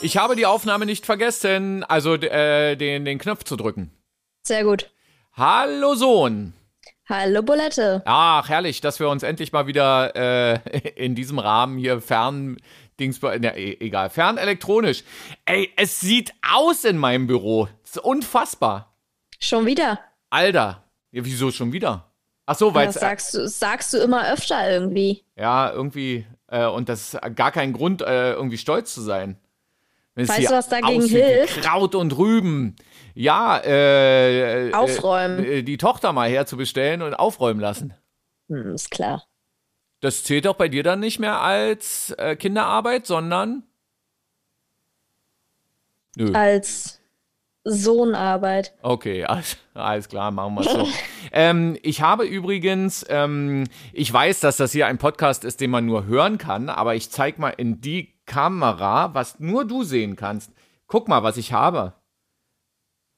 Ich habe die Aufnahme nicht vergessen, also äh, den, den Knopf zu drücken. Sehr gut. Hallo Sohn. Hallo Bulette. Ach, herrlich, dass wir uns endlich mal wieder äh, in diesem Rahmen hier fern Dings, ne, egal, fernelektronisch. Ey, es sieht aus in meinem Büro. Das ist unfassbar. Schon wieder? Alter. Ja, wieso schon wieder? Ach so, weil das sagst du, sagst du immer öfter irgendwie. Ja, irgendwie. Äh, und das ist gar kein Grund, äh, irgendwie stolz zu sein. Wenn weißt du, was dagegen hilft? Kraut und Rüben. Ja, äh, äh aufräumen. Äh, die Tochter mal herzubestellen und aufräumen lassen. Hm, ist klar. Das zählt auch bei dir dann nicht mehr als äh, Kinderarbeit, sondern Nö. als Sohnarbeit. Okay, alles, alles klar, machen wir so. ähm, ich habe übrigens, ähm, ich weiß, dass das hier ein Podcast ist, den man nur hören kann, aber ich zeige mal in die Kamera, was nur du sehen kannst. Guck mal, was ich habe.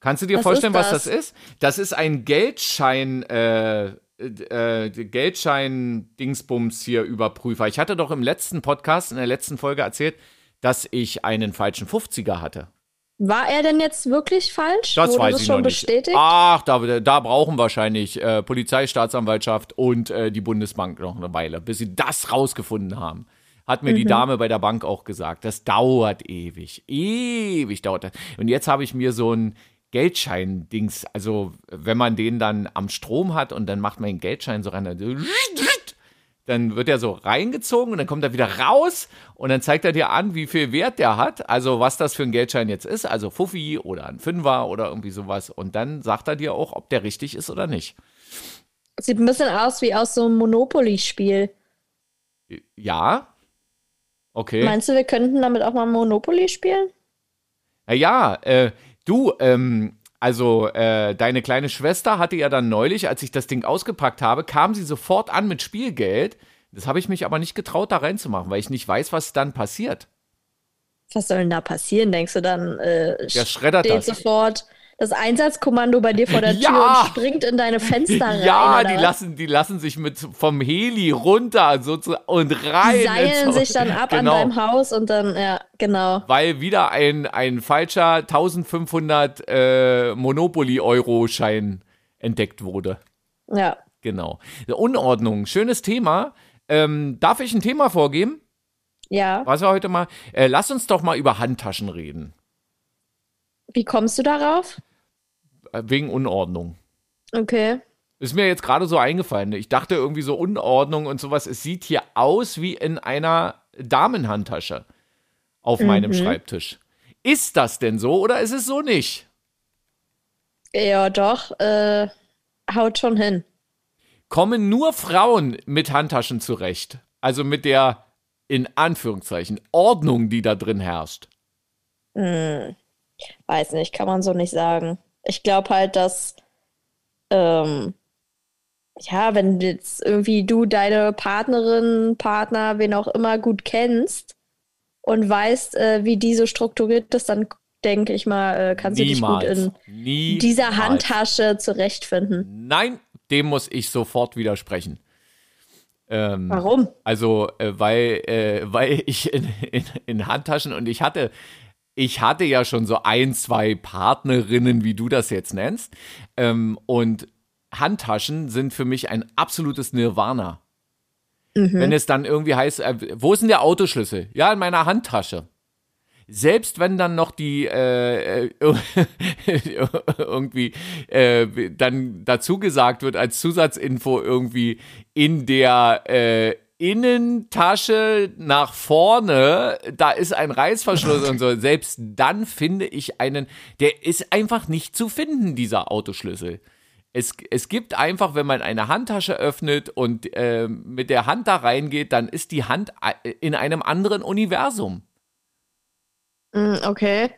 Kannst du dir was vorstellen, was das ist? Das ist ein Geldschein, äh, äh, Geldschein-Dingsbums hier Überprüfer. Ich hatte doch im letzten Podcast, in der letzten Folge erzählt, dass ich einen falschen 50er hatte. War er denn jetzt wirklich falsch? Das Wurde weiß das ich schon noch bestätigt? Nicht. Ach, da, da brauchen wahrscheinlich äh, Polizei, Staatsanwaltschaft und äh, die Bundesbank noch eine Weile, bis sie das rausgefunden haben. Hat mir mhm. die Dame bei der Bank auch gesagt. Das dauert ewig. Ewig dauert das. Und jetzt habe ich mir so ein Geldschein-Dings, also wenn man den dann am Strom hat und dann macht man den Geldschein so rein, dann wird er so reingezogen und dann kommt er wieder raus und dann zeigt er dir an, wie viel Wert der hat, also was das für ein Geldschein jetzt ist, also Fuffi oder ein Fünfer oder irgendwie sowas und dann sagt er dir auch, ob der richtig ist oder nicht. Sieht ein bisschen aus wie aus so einem Monopoly-Spiel. Ja. Okay. Meinst du, wir könnten damit auch mal Monopoly spielen? Ja, äh, Du, ähm, also äh, deine kleine Schwester hatte ja dann neulich, als ich das Ding ausgepackt habe, kam sie sofort an mit Spielgeld. Das habe ich mich aber nicht getraut, da reinzumachen, weil ich nicht weiß, was dann passiert. Was soll denn da passieren? Denkst du dann? Äh, Der schreddert steht das. sofort das Einsatzkommando bei dir vor der Tür ja! und springt in deine Fenster rein. Ja, die lassen, die lassen sich mit vom Heli runter so zu, und rein. Die seilen sich dann ab genau. an deinem Haus und dann, ja, genau. Weil wieder ein, ein falscher 1500 äh, Monopoly-Euro-Schein entdeckt wurde. Ja. Genau. Unordnung, schönes Thema. Ähm, darf ich ein Thema vorgeben? Ja. Was wir heute mal. Äh, lass uns doch mal über Handtaschen reden. Wie kommst du darauf? Äh, wegen Unordnung. Okay. Ist mir jetzt gerade so eingefallen. Ich dachte irgendwie so Unordnung und sowas. Es sieht hier aus wie in einer Damenhandtasche auf mhm. meinem Schreibtisch. Ist das denn so oder ist es so nicht? Ja, doch. Äh, haut schon hin. Kommen nur Frauen mit Handtaschen zurecht? Also mit der, in Anführungszeichen, Ordnung, die da drin herrscht? Mhm. Weiß nicht, kann man so nicht sagen. Ich glaube halt, dass, ähm, ja, wenn jetzt irgendwie du deine Partnerin, Partner, wen auch immer gut kennst und weißt, äh, wie die so strukturiert ist, dann denke ich mal, äh, kannst Niemals. du dich gut in Niemals. dieser Handtasche zurechtfinden. Nein, dem muss ich sofort widersprechen. Ähm, Warum? Also, äh, weil, äh, weil ich in, in, in, Handtaschen und ich hatte ich hatte ja schon so ein, zwei Partnerinnen, wie du das jetzt nennst. Ähm, und Handtaschen sind für mich ein absolutes Nirvana. Mhm. Wenn es dann irgendwie heißt, äh, wo ist denn der Autoschlüssel? Ja, in meiner Handtasche. Selbst wenn dann noch die äh, äh irgendwie äh, dann dazu gesagt wird als Zusatzinfo irgendwie in der äh, Innentasche nach vorne, da ist ein Reißverschluss und so. Selbst dann finde ich einen, der ist einfach nicht zu finden, dieser Autoschlüssel. Es, es gibt einfach, wenn man eine Handtasche öffnet und äh, mit der Hand da reingeht, dann ist die Hand äh, in einem anderen Universum. Mm, okay.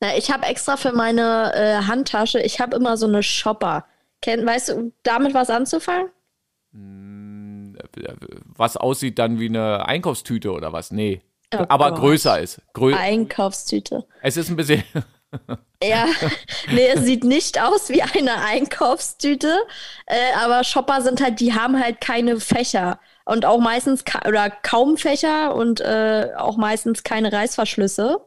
Na, ich habe extra für meine äh, Handtasche, ich habe immer so eine Shopper. Kenn, weißt du, damit was anzufangen? Mm was aussieht dann wie eine Einkaufstüte oder was? Nee. Oh aber Gott. größer ist. Grö Einkaufstüte. Es ist ein bisschen. ja, nee, es sieht nicht aus wie eine Einkaufstüte, äh, aber Shopper sind halt, die haben halt keine Fächer. Und auch meistens ka oder kaum Fächer und äh, auch meistens keine Reißverschlüsse.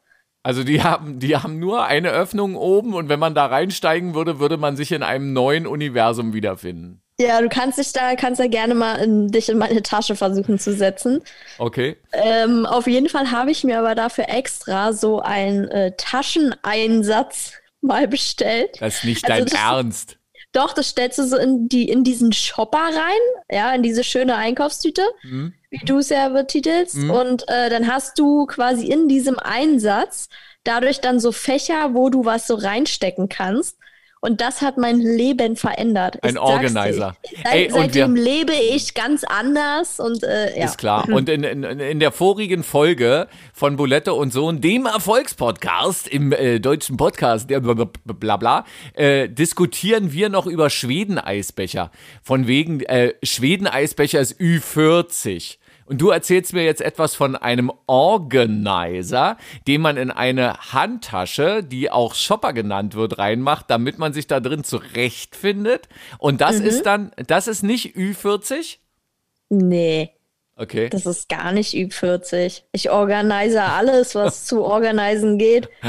Also die haben, die haben nur eine Öffnung oben und wenn man da reinsteigen würde, würde man sich in einem neuen Universum wiederfinden. Ja, du kannst dich da, kannst ja gerne mal in, dich in meine Tasche versuchen zu setzen. Okay. Ähm, auf jeden Fall habe ich mir aber dafür extra so einen äh, Tascheneinsatz mal bestellt. Das ist nicht Also dein das- Ernst. Doch, das stellst du so in, die, in diesen Shopper rein, ja, in diese schöne Einkaufstüte, Hm? wie du es ja betitelst. Und äh, dann hast du quasi in diesem Einsatz dadurch dann so Fächer, wo du was so reinstecken kannst. Und das hat mein Leben verändert. Ein Ich. Organizer. Seit, Ey, seitdem wir- lebe ich ganz anders und äh, ja. Ist klar. Und in, in, in der vorigen Folge von Bulette und Sohn, dem Erfolgspodcast im äh, deutschen Podcast, der bla bla, bla äh, diskutieren wir noch über Schweden-Eisbecher. Von wegen, äh, Schweden-Eisbecher ist Ü40. Und du erzählst mir jetzt etwas von einem Organizer, den man in eine Handtasche, die auch Shopper genannt wird, reinmacht, damit man sich da drin zurechtfindet. Und das Mhm. ist dann, das ist nicht Ü40? Nee, Okay. das ist gar nicht Ü40. Ich organise alles, was zu organisieren geht.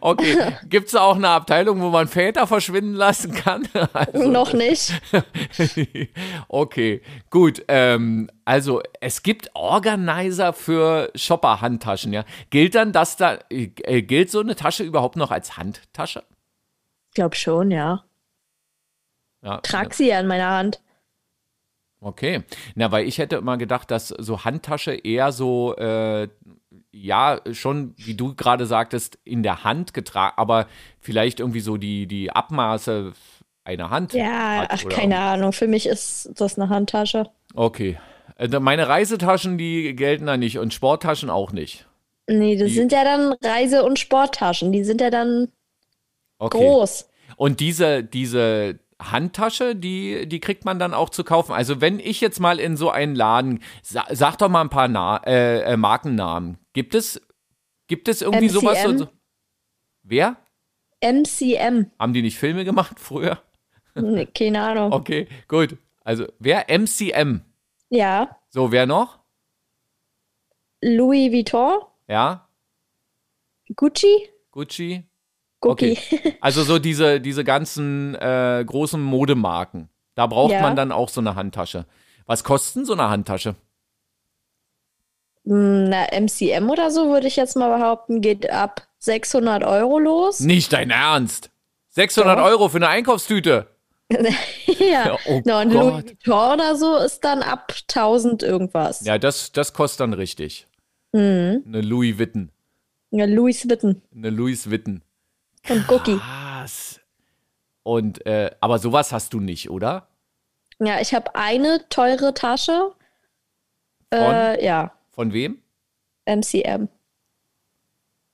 Okay. Gibt es auch eine Abteilung, wo man Väter verschwinden lassen kann? Also, Noch nicht. okay, gut. Ähm, also es gibt Organizer für Shopper-Handtaschen, ja. Gilt dann das da, äh, gilt so eine Tasche überhaupt noch als Handtasche? Ich glaube schon, ja. Ja. Trag sie ja in meiner Hand. Okay. Na, weil ich hätte immer gedacht, dass so Handtasche eher so, äh, ja, schon, wie du gerade sagtest, in der Hand getragen, aber vielleicht irgendwie so die, die Abmaße einer Hand. Ja, hat ach, keine Ahnung. Für mich ist das eine Handtasche. Okay. Äh, Meine Reisetaschen, die gelten da nicht und Sporttaschen auch nicht. Nee, das Die- sind ja dann Reise- und Sporttaschen. Die sind ja dann Okay. groß. Und diese, diese Handtasche, die, die kriegt man dann auch zu kaufen. Also wenn ich jetzt mal in so einen Laden, sa sag doch mal ein paar Na äh, äh, Markennamen. Gibt es, gibt es irgendwie sowas? MCM? So, wer? MCM. Haben die nicht Filme gemacht früher? Nee, keine Ahnung. Okay, gut. Also wer? MCM. Ja, So, wer noch? Louis Vuitton, Ja? Gucci, Gucci? Gucci. Also so diese, diese ganzen äh, großen Modemarken. Da braucht Ja. man dann auch so eine Handtasche. Was kostet denn so eine Handtasche? Hm, Na, MCM oder so würde ich jetzt mal behaupten, geht ab 600 Euro los. Nicht dein Ernst. 600 Doch. Euro für eine Einkaufstüte. ja. Oh Na, und. Louis Vuitton oder so ist dann ab 1000 irgendwas. Ja, das, das kostet dann richtig. Mhm. Eine Louis Vuitton. Ja, Louis Vuitton Eine Louis Vuitton. Und Gucci. Was? Und, äh, aber sowas hast du nicht, oder? Ja, ich habe eine teure Tasche. Äh, ja, Von wem? MCM.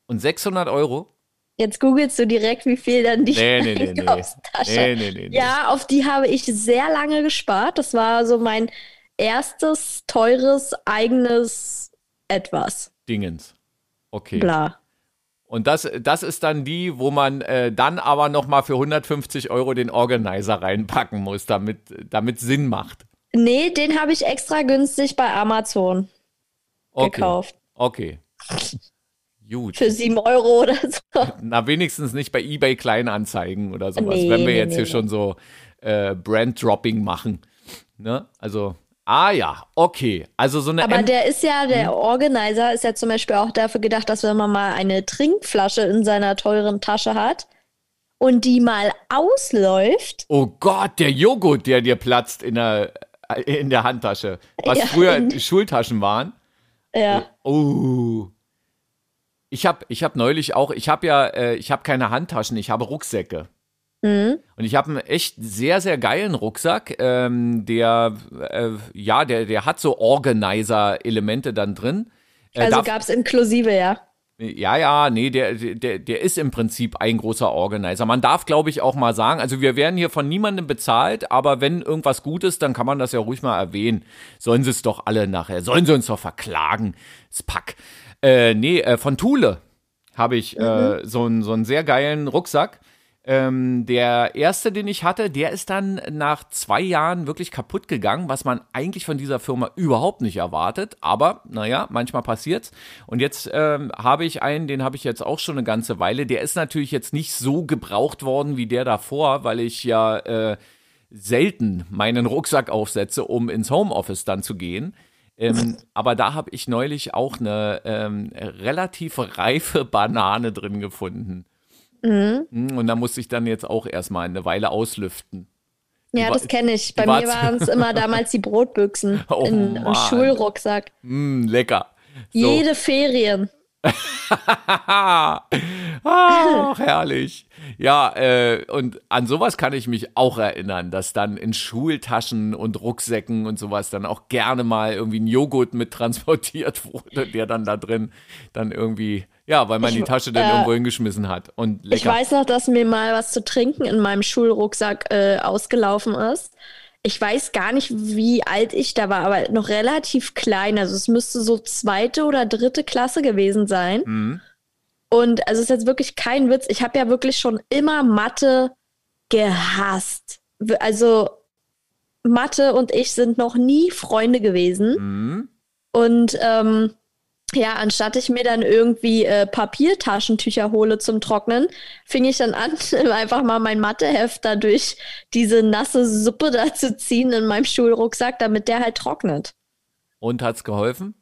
Und 600 Euro? Jetzt googelst du direkt, wie viel dann die nee, nee, nee. Einkaufstasche. Nee, nee, nee, nee. Ja, auf die habe ich sehr lange gespart. Das war so mein erstes teures eigenes etwas. Dingens. Okay. Bla. Und das, das ist dann die, wo man äh, dann aber nochmal für 150 Euro den Organizer reinpacken muss, damit, damit Sinn macht. Nee, den habe ich extra günstig bei Amazon Okay. gekauft. Okay. Gut. Für 7 Euro oder so. Na, wenigstens nicht bei eBay Kleinanzeigen oder sowas, Nee, wenn wir nee, jetzt nee, hier schon so äh, Brand-Dropping machen. Ne? Also, ah ja, okay. Also so eine Aber M der ist ja, Hm? der Organizer ist ja zum Beispiel auch dafür gedacht, dass wenn man mal eine Trinkflasche in seiner teuren Tasche hat und die mal ausläuft, Oh Gott, der Joghurt, der dir platzt in der, äh, in der Handtasche. Was Ja, früher Schultaschen waren. ja, Oh. Ich habe ich hab neulich auch, ich habe ja, äh, ich habe keine Handtaschen, ich habe Rucksäcke. Mhm. Und ich habe einen echt sehr, sehr geilen Rucksack, ähm, der, äh, ja, der, der hat so Organizer-Elemente dann drin. Äh, also gab es inklusive, ja. ja, ja, nee, der, der, der ist im Prinzip ein großer Organizer. Man darf, glaube ich, auch mal sagen, also wir werden hier von niemandem bezahlt, aber wenn irgendwas gut ist, dann kann man das ja ruhig mal erwähnen. Sollen sie es doch alle nachher, sollen sie uns doch verklagen, das Pack. Äh, nee, äh, von Thule habe ich äh, so, einen, so einen sehr geilen Rucksack. Ähm, der erste, den ich hatte, der ist dann nach zwei Jahren wirklich kaputt gegangen, was man eigentlich von dieser Firma überhaupt nicht erwartet. Aber naja, manchmal passiert's. Und jetzt ähm, habe ich einen, den habe ich jetzt auch schon eine ganze Weile. Der ist natürlich jetzt nicht so gebraucht worden wie der davor, weil ich ja äh, selten meinen Rucksack aufsetze, um ins Homeoffice dann zu gehen. Ähm, aber da habe ich neulich auch eine ähm, relativ reife Banane drin gefunden. Mhm. Und da musste ich dann jetzt auch erstmal eine Weile auslüften. Ja, das kenne ich. Bei mir waren es immer damals die Brotbüchsen oh, in, im Schulrucksack. Mm, lecker. So. Jede Ferien. Ach, herrlich. Ja, äh, und an sowas kann ich mich auch erinnern, dass dann in Schultaschen und Rucksäcken und sowas dann auch gerne mal irgendwie ein Joghurt mit transportiert wurde, der dann da drin dann irgendwie, ja, weil man ich, die Tasche dann äh, irgendwo hingeschmissen hat. Und lecker. Ich weiß noch, dass mir mal was zu trinken in meinem Schulrucksack äh, ausgelaufen ist ich weiß gar nicht, wie alt ich da war, aber noch relativ klein. Also es müsste so zweite oder dritte Klasse gewesen sein. Mhm. Und also es ist jetzt wirklich kein Witz. Ich habe ja wirklich schon immer Mathe gehasst. Also Mathe und ich sind noch nie Freunde gewesen. Mhm. Und ähm, ja, anstatt ich mir dann irgendwie äh, Papiertaschentücher hole zum Trocknen, fing ich dann an, einfach mal mein Matheheft da durch diese nasse Suppe da zu ziehen in meinem Schulrucksack, damit der halt trocknet. Und hat's geholfen?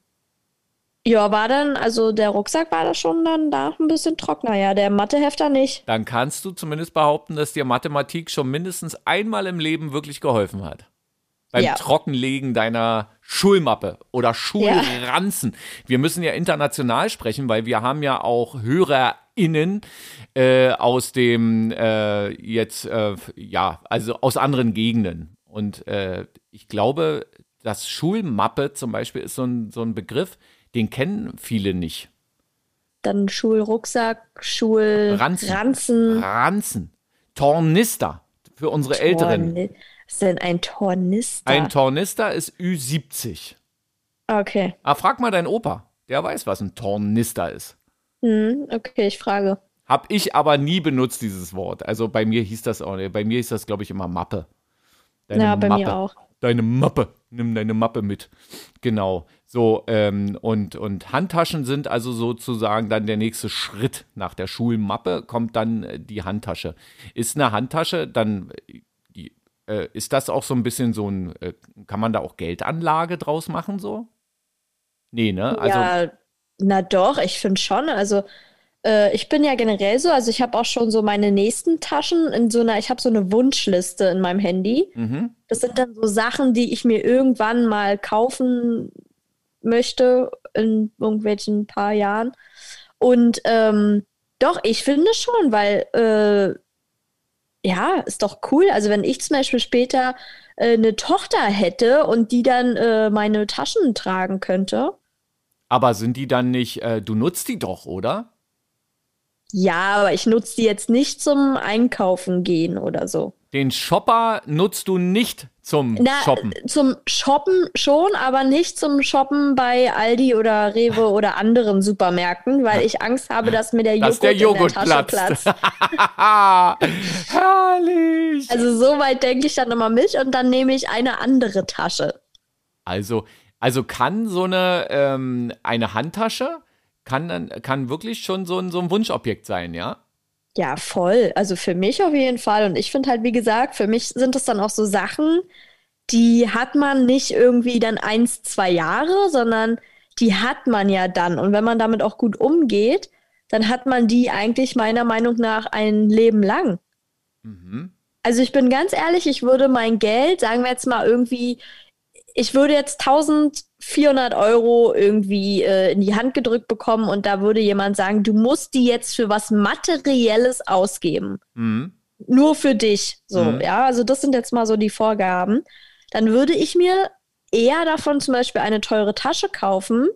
Ja, war dann, also der Rucksack war da schon dann da ein bisschen trockener, ja, der Mathehefter nicht. Dann kannst du zumindest behaupten, dass dir Mathematik schon mindestens einmal im Leben wirklich geholfen hat beim ja. Trockenlegen deiner Schulmappe oder Schulranzen. Ja. Wir müssen ja international sprechen, weil wir haben ja auch HörerInnen äh, aus dem äh, jetzt, äh, ja, also aus anderen Gegenden. Und äh, ich glaube, das Schulmappe zum Beispiel ist so ein, so ein Begriff, den kennen viele nicht. Dann Schulrucksack, Schulranzen. Ranzen. Ranzen. Tornister für unsere Torn Älteren. Ist denn ein Tornister? Ein Tornister ist Ü70. Okay. Ah, frag mal deinen Opa. Der weiß, was ein Tornister ist. Hm, okay, ich frage. Hab ich aber nie benutzt, dieses Wort. Also bei mir hieß das auch. Bei mir hieß das, glaube ich, immer Mappe. Deine ja, bei Mappe. mir auch. Deine Mappe. Nimm deine Mappe mit. Genau. So, ähm, und, und Handtaschen sind also sozusagen dann der nächste Schritt. Nach der Schulmappe kommt dann die Handtasche. Ist eine Handtasche dann äh, ist das auch so ein bisschen so ein, äh, kann man da auch Geldanlage draus machen so? Nee, ne? Also, ja, na doch, ich finde schon. Also äh, ich bin ja generell so, also ich habe auch schon so meine nächsten Taschen in so einer, ich habe so eine Wunschliste in meinem Handy. Mhm. Das sind dann so Sachen, die ich mir irgendwann mal kaufen möchte in irgendwelchen paar Jahren. Und ähm, doch, ich finde schon, weil äh, ja, ist doch cool. Also wenn ich zum Beispiel später äh, eine Tochter hätte und die dann äh, meine Taschen tragen könnte. Aber sind die dann nicht, äh, du nutzt die doch, oder? Ja, aber ich nutze die jetzt nicht zum Einkaufen gehen oder so. Den Shopper nutzt du nicht zum Na, Shoppen? Zum Shoppen schon, aber nicht zum Shoppen bei Aldi oder Rewe oder anderen Supermärkten, weil ich Angst habe, dass mir der Joghurt, der Joghurt in der Tasche platzt. platzt. Herrlich! Also so weit denke ich dann immer mit und dann nehme ich eine andere Tasche. Also, also kann so eine, ähm, eine Handtasche, kann, kann wirklich schon so ein, so ein Wunschobjekt sein, ja? Ja, voll. Also für mich auf jeden Fall. Und ich finde halt, wie gesagt, für mich sind es dann auch so Sachen, die hat man nicht irgendwie dann eins, zwei Jahre, sondern die hat man ja dann. Und wenn man damit auch gut umgeht, dann hat man die eigentlich meiner Meinung nach ein Leben lang. Mhm. Also ich bin ganz ehrlich, ich würde mein Geld, sagen wir jetzt mal irgendwie, ich würde jetzt 1000 400 Euro irgendwie äh, in die Hand gedrückt bekommen und da würde jemand sagen, du musst die jetzt für was Materielles ausgeben. Mhm. Nur für dich. So, mhm. ja, also das sind jetzt mal so die Vorgaben. Dann würde ich mir eher davon zum Beispiel eine teure Tasche kaufen,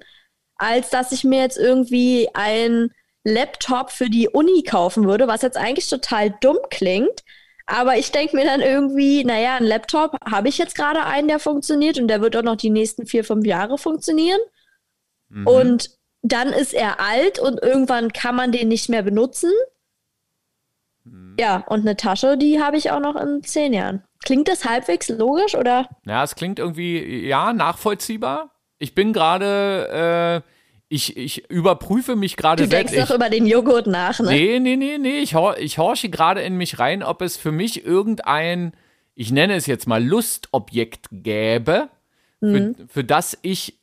als dass ich mir jetzt irgendwie ein Laptop für die Uni kaufen würde, was jetzt eigentlich total dumm klingt, aber ich denke mir dann irgendwie, naja, ein Laptop habe ich jetzt gerade einen, der funktioniert und der wird auch noch die nächsten vier, fünf Jahre funktionieren. Mhm. Und dann ist er alt und irgendwann kann man den nicht mehr benutzen. Mhm. Ja, und eine Tasche, die habe ich auch noch in zehn Jahren. Klingt das halbwegs logisch oder? Ja, es klingt irgendwie, ja, nachvollziehbar. Ich bin gerade, äh, ich, ich überprüfe mich gerade Du denkst selbst. doch über den Joghurt nach, ne? Nee, nee, nee, nee. Ich, hor ich horche gerade in mich rein, ob es für mich irgendein, ich nenne es jetzt mal Lustobjekt gäbe, für, für das ich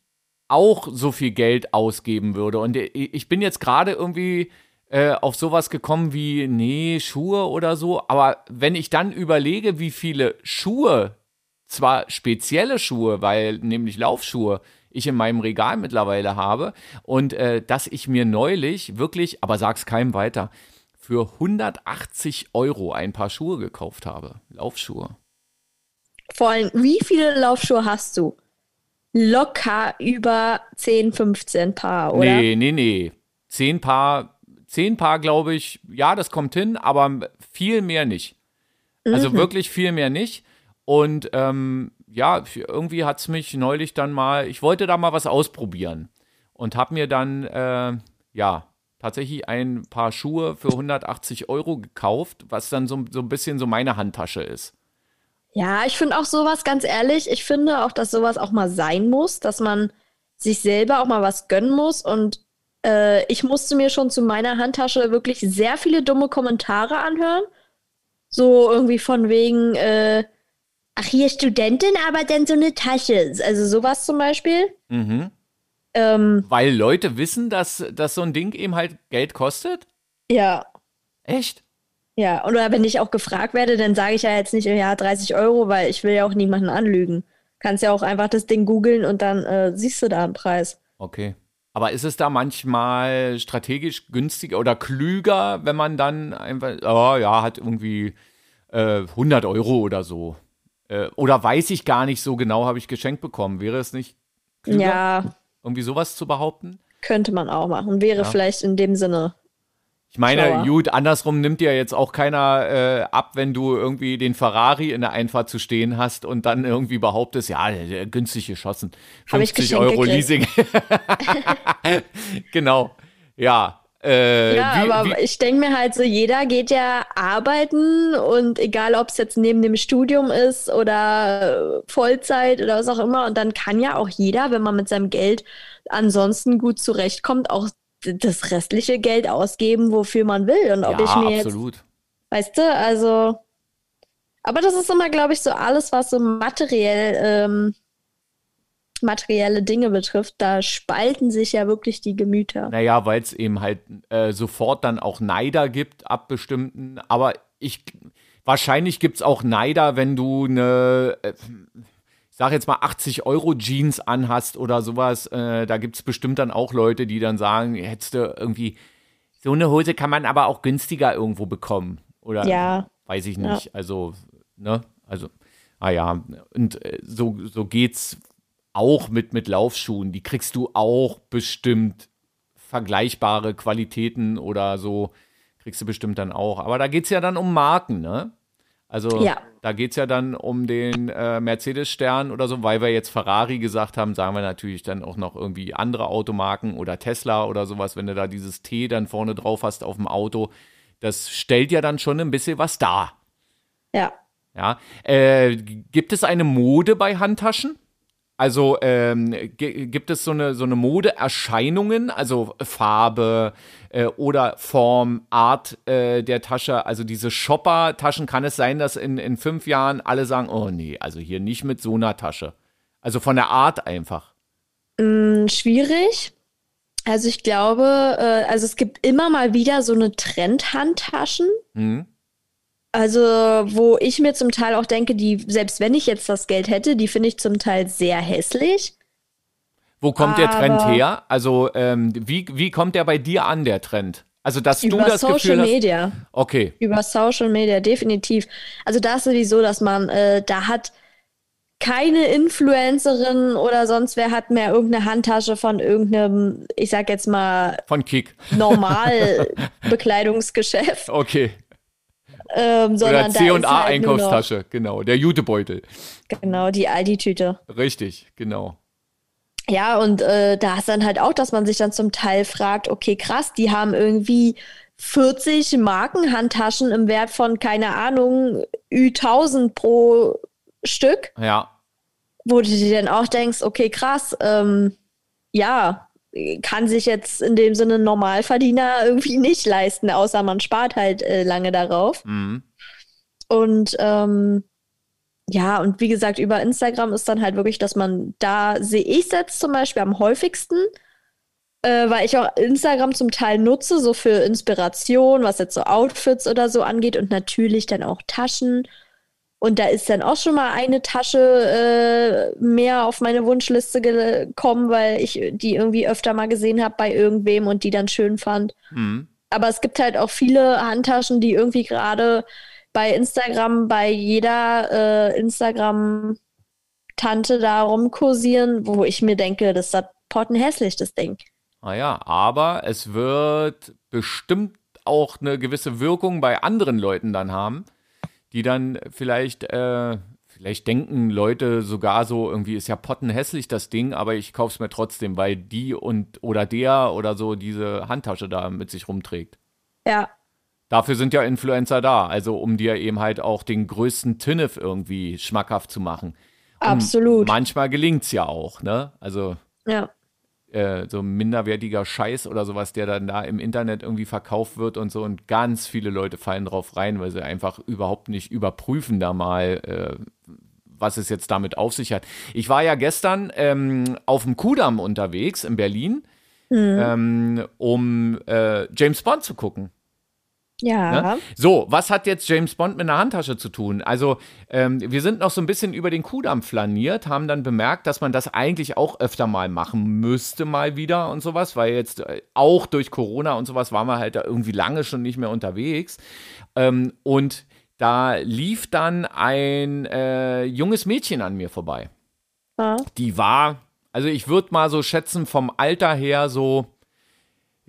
auch so viel Geld ausgeben würde. Und ich bin jetzt gerade irgendwie äh, auf sowas gekommen wie, nee, Schuhe oder so. Aber wenn ich dann überlege, wie viele Schuhe, zwar spezielle Schuhe, weil nämlich Laufschuhe, ich in meinem Regal mittlerweile habe und äh, dass ich mir neulich wirklich, aber sag's keinem weiter, für 180 Euro ein paar Schuhe gekauft habe. Laufschuhe. Vor allem, wie viele Laufschuhe hast du? Locker über 10, 15 Paar, oder? Nee, nee, nee. Zehn Paar, zehn Paar glaube ich, ja, das kommt hin, aber viel mehr nicht. Also wirklich viel mehr nicht. Und ähm, ja, irgendwie hat es mich neulich dann mal, ich wollte da mal was ausprobieren und habe mir dann, äh, ja, tatsächlich ein paar Schuhe für 180 Euro gekauft, was dann so, so ein bisschen so meine Handtasche ist. Ja, ich finde auch sowas, ganz ehrlich, ich finde auch, dass sowas auch mal sein muss, dass man sich selber auch mal was gönnen muss. Und äh, ich musste mir schon zu meiner Handtasche wirklich sehr viele dumme Kommentare anhören. So irgendwie von wegen, äh, ach hier Studentin, aber denn so eine Tasche. Also sowas zum Beispiel. Mhm. Ähm, Weil Leute wissen, dass, dass so ein Ding eben halt Geld kostet? ja, Echt? ja. Oder wenn ich auch gefragt werde, dann sage ich ja jetzt nicht, ja, 30 Euro, weil ich will ja auch niemanden anlügen. Kannst ja auch einfach das Ding googeln und dann äh, siehst du da einen Preis. Okay. Aber ist es da manchmal strategisch günstiger oder klüger, wenn man dann einfach, oh ja, hat irgendwie äh, 100 Euro oder so? Äh, oder weiß ich gar nicht so genau, habe ich geschenkt bekommen. Wäre es nicht klüger, Ja, irgendwie sowas zu behaupten? könnte man auch machen. Wäre Ja. vielleicht in dem Sinne. Ich meine, Schlauer. gut, andersrum nimmt dir jetzt auch keiner äh, ab, wenn du irgendwie den Ferrari in der Einfahrt zu stehen hast und dann irgendwie behauptest, ja, günstig geschossen. Hab ich 50 geschenkt Euro gekriegt. Leasing. genau. Ja. Äh, Ja, wie, aber wie, ich denke mir halt so, jeder geht ja arbeiten und egal, ob es jetzt neben dem Studium ist oder äh, Vollzeit oder was auch immer, und dann kann ja auch jeder, wenn man mit seinem Geld ansonsten gut zurechtkommt, auch das restliche Geld ausgeben, wofür man will. Und ob ja, ich mir jetzt absolut. Weißt du, also. Aber das ist immer, glaube ich, so alles, was so materiell, ähm, materielle Dinge betrifft. Da spalten sich ja wirklich die Gemüter. Naja, weil es eben halt äh, sofort dann auch Neider gibt ab bestimmten, aber ich wahrscheinlich gibt es auch Neider, wenn du eine, äh, ich sag jetzt mal 80 Euro Jeans anhast oder sowas, äh, da gibt es bestimmt dann auch Leute, die dann sagen, hättest du irgendwie, so eine Hose kann man aber auch günstiger irgendwo bekommen. Oder Ja. weiß ich nicht. Also, ne? Also, ah ja, und äh, so, so geht's auch mit, mit Laufschuhen. Die kriegst du auch bestimmt vergleichbare Qualitäten oder so. Kriegst du bestimmt dann auch. Aber da geht's ja dann um Marken, ne? Also Ja. da geht's ja dann um den äh, Mercedes-Stern oder so, weil wir jetzt Ferrari gesagt haben, sagen wir natürlich dann auch noch irgendwie andere Automarken oder Tesla oder sowas, wenn du da dieses T dann vorne drauf hast auf dem Auto. Das stellt ja dann schon ein bisschen was dar. Ja. Ja. Äh, gibt es eine Mode bei Handtaschen? Also ähm, gi- gibt es so eine, so eine Modeerscheinungen, also Farbe äh, oder Form, Art äh, der Tasche, also diese Shopper-Taschen, kann es sein, dass in, in fünf Jahren alle sagen, oh nee, also hier nicht mit so einer Tasche. Also von der Art einfach. Hm, schwierig. Also ich glaube, äh, also es gibt immer mal wieder so eine Trendhandtaschen. Hm? Also, wo ich mir zum Teil auch denke, die, selbst wenn ich jetzt das Geld hätte, die finde ich zum Teil sehr hässlich. Wo kommt der Trend her? Also ähm, wie, wie kommt der bei dir an, der Trend? Also dass du Über das Social Gefühl hast, Media. okay, Über Social Media, definitiv. Also da ist sowieso, dass man, äh, da hat keine Influencerin oder sonst wer hat mehr irgendeine Handtasche von irgendeinem, ich sag jetzt mal, von Kick. normal Bekleidungsgeschäft, Okay. Ähm, Oder sondern da C&A ist halt nur noch, Einkaufstasche, genau, der Jutebeutel. genau, die Aldi-Tüte. Richtig, genau. Ja, und äh, da ist dann halt auch, dass man sich dann zum Teil fragt, okay, krass, die haben irgendwie 40 Markenhandtaschen im Wert von, keine Ahnung, Ü1000 pro Stück. Ja. Wo du dir dann auch denkst, okay, krass, ähm, ja, kann sich jetzt in dem Sinne Normalverdiener irgendwie nicht leisten, außer man spart halt äh, lange darauf. Mhm. Und ähm, ja, und wie gesagt, über Instagram ist dann halt wirklich, dass man da sehe ich es jetzt zum Beispiel am häufigsten, äh, weil ich auch Instagram zum Teil nutze, so für Inspiration, was jetzt so Outfits oder so angeht und natürlich dann auch Taschen. Und da ist dann auch schon mal eine Tasche äh, mehr auf meine Wunschliste gekommen, weil ich die irgendwie öfter mal gesehen habe bei irgendwem und die dann schön fand. Mhm. Aber es gibt halt auch viele Handtaschen, die irgendwie gerade bei Instagram bei jeder äh, Instagram-Tante da rumkursieren, wo ich mir denke, das ist pottenhässlich, das Ding. Naja, aber es wird bestimmt auch eine gewisse Wirkung bei anderen Leuten dann haben, die dann vielleicht, äh, vielleicht denken Leute sogar so, irgendwie ist ja pottenhässlich das Ding, aber ich kauf's mir trotzdem, weil die und oder der oder so diese Handtasche da mit sich rumträgt. Ja, Dafür sind ja Influencer da, also um dir eben halt auch den größten Tinnef irgendwie schmackhaft zu machen. Und absolut. manchmal gelingt's ja auch, ne? Also Ja. Äh, so minderwertiger Scheiß oder sowas, der dann da im Internet irgendwie verkauft wird und so. Und ganz viele Leute fallen drauf rein, weil sie einfach überhaupt nicht überprüfen da mal, äh, was es jetzt damit auf sich hat. Ich war ja gestern ähm, auf dem Kudamm unterwegs in Berlin, ähm, um äh, James Bond zu gucken. Ja. Ne? So, was hat jetzt James Bond mit einer Handtasche zu tun? Also, ähm, wir sind noch so ein bisschen über den Kudamm flaniert, haben dann bemerkt, dass man das eigentlich auch öfter mal machen müsste, mal wieder und sowas, weil jetzt äh, auch durch Corona und sowas waren wir halt da irgendwie lange schon nicht mehr unterwegs. Ähm, und da lief dann ein äh, junges Mädchen an mir vorbei. Ja. Die war, also ich würde mal so schätzen, vom Alter her so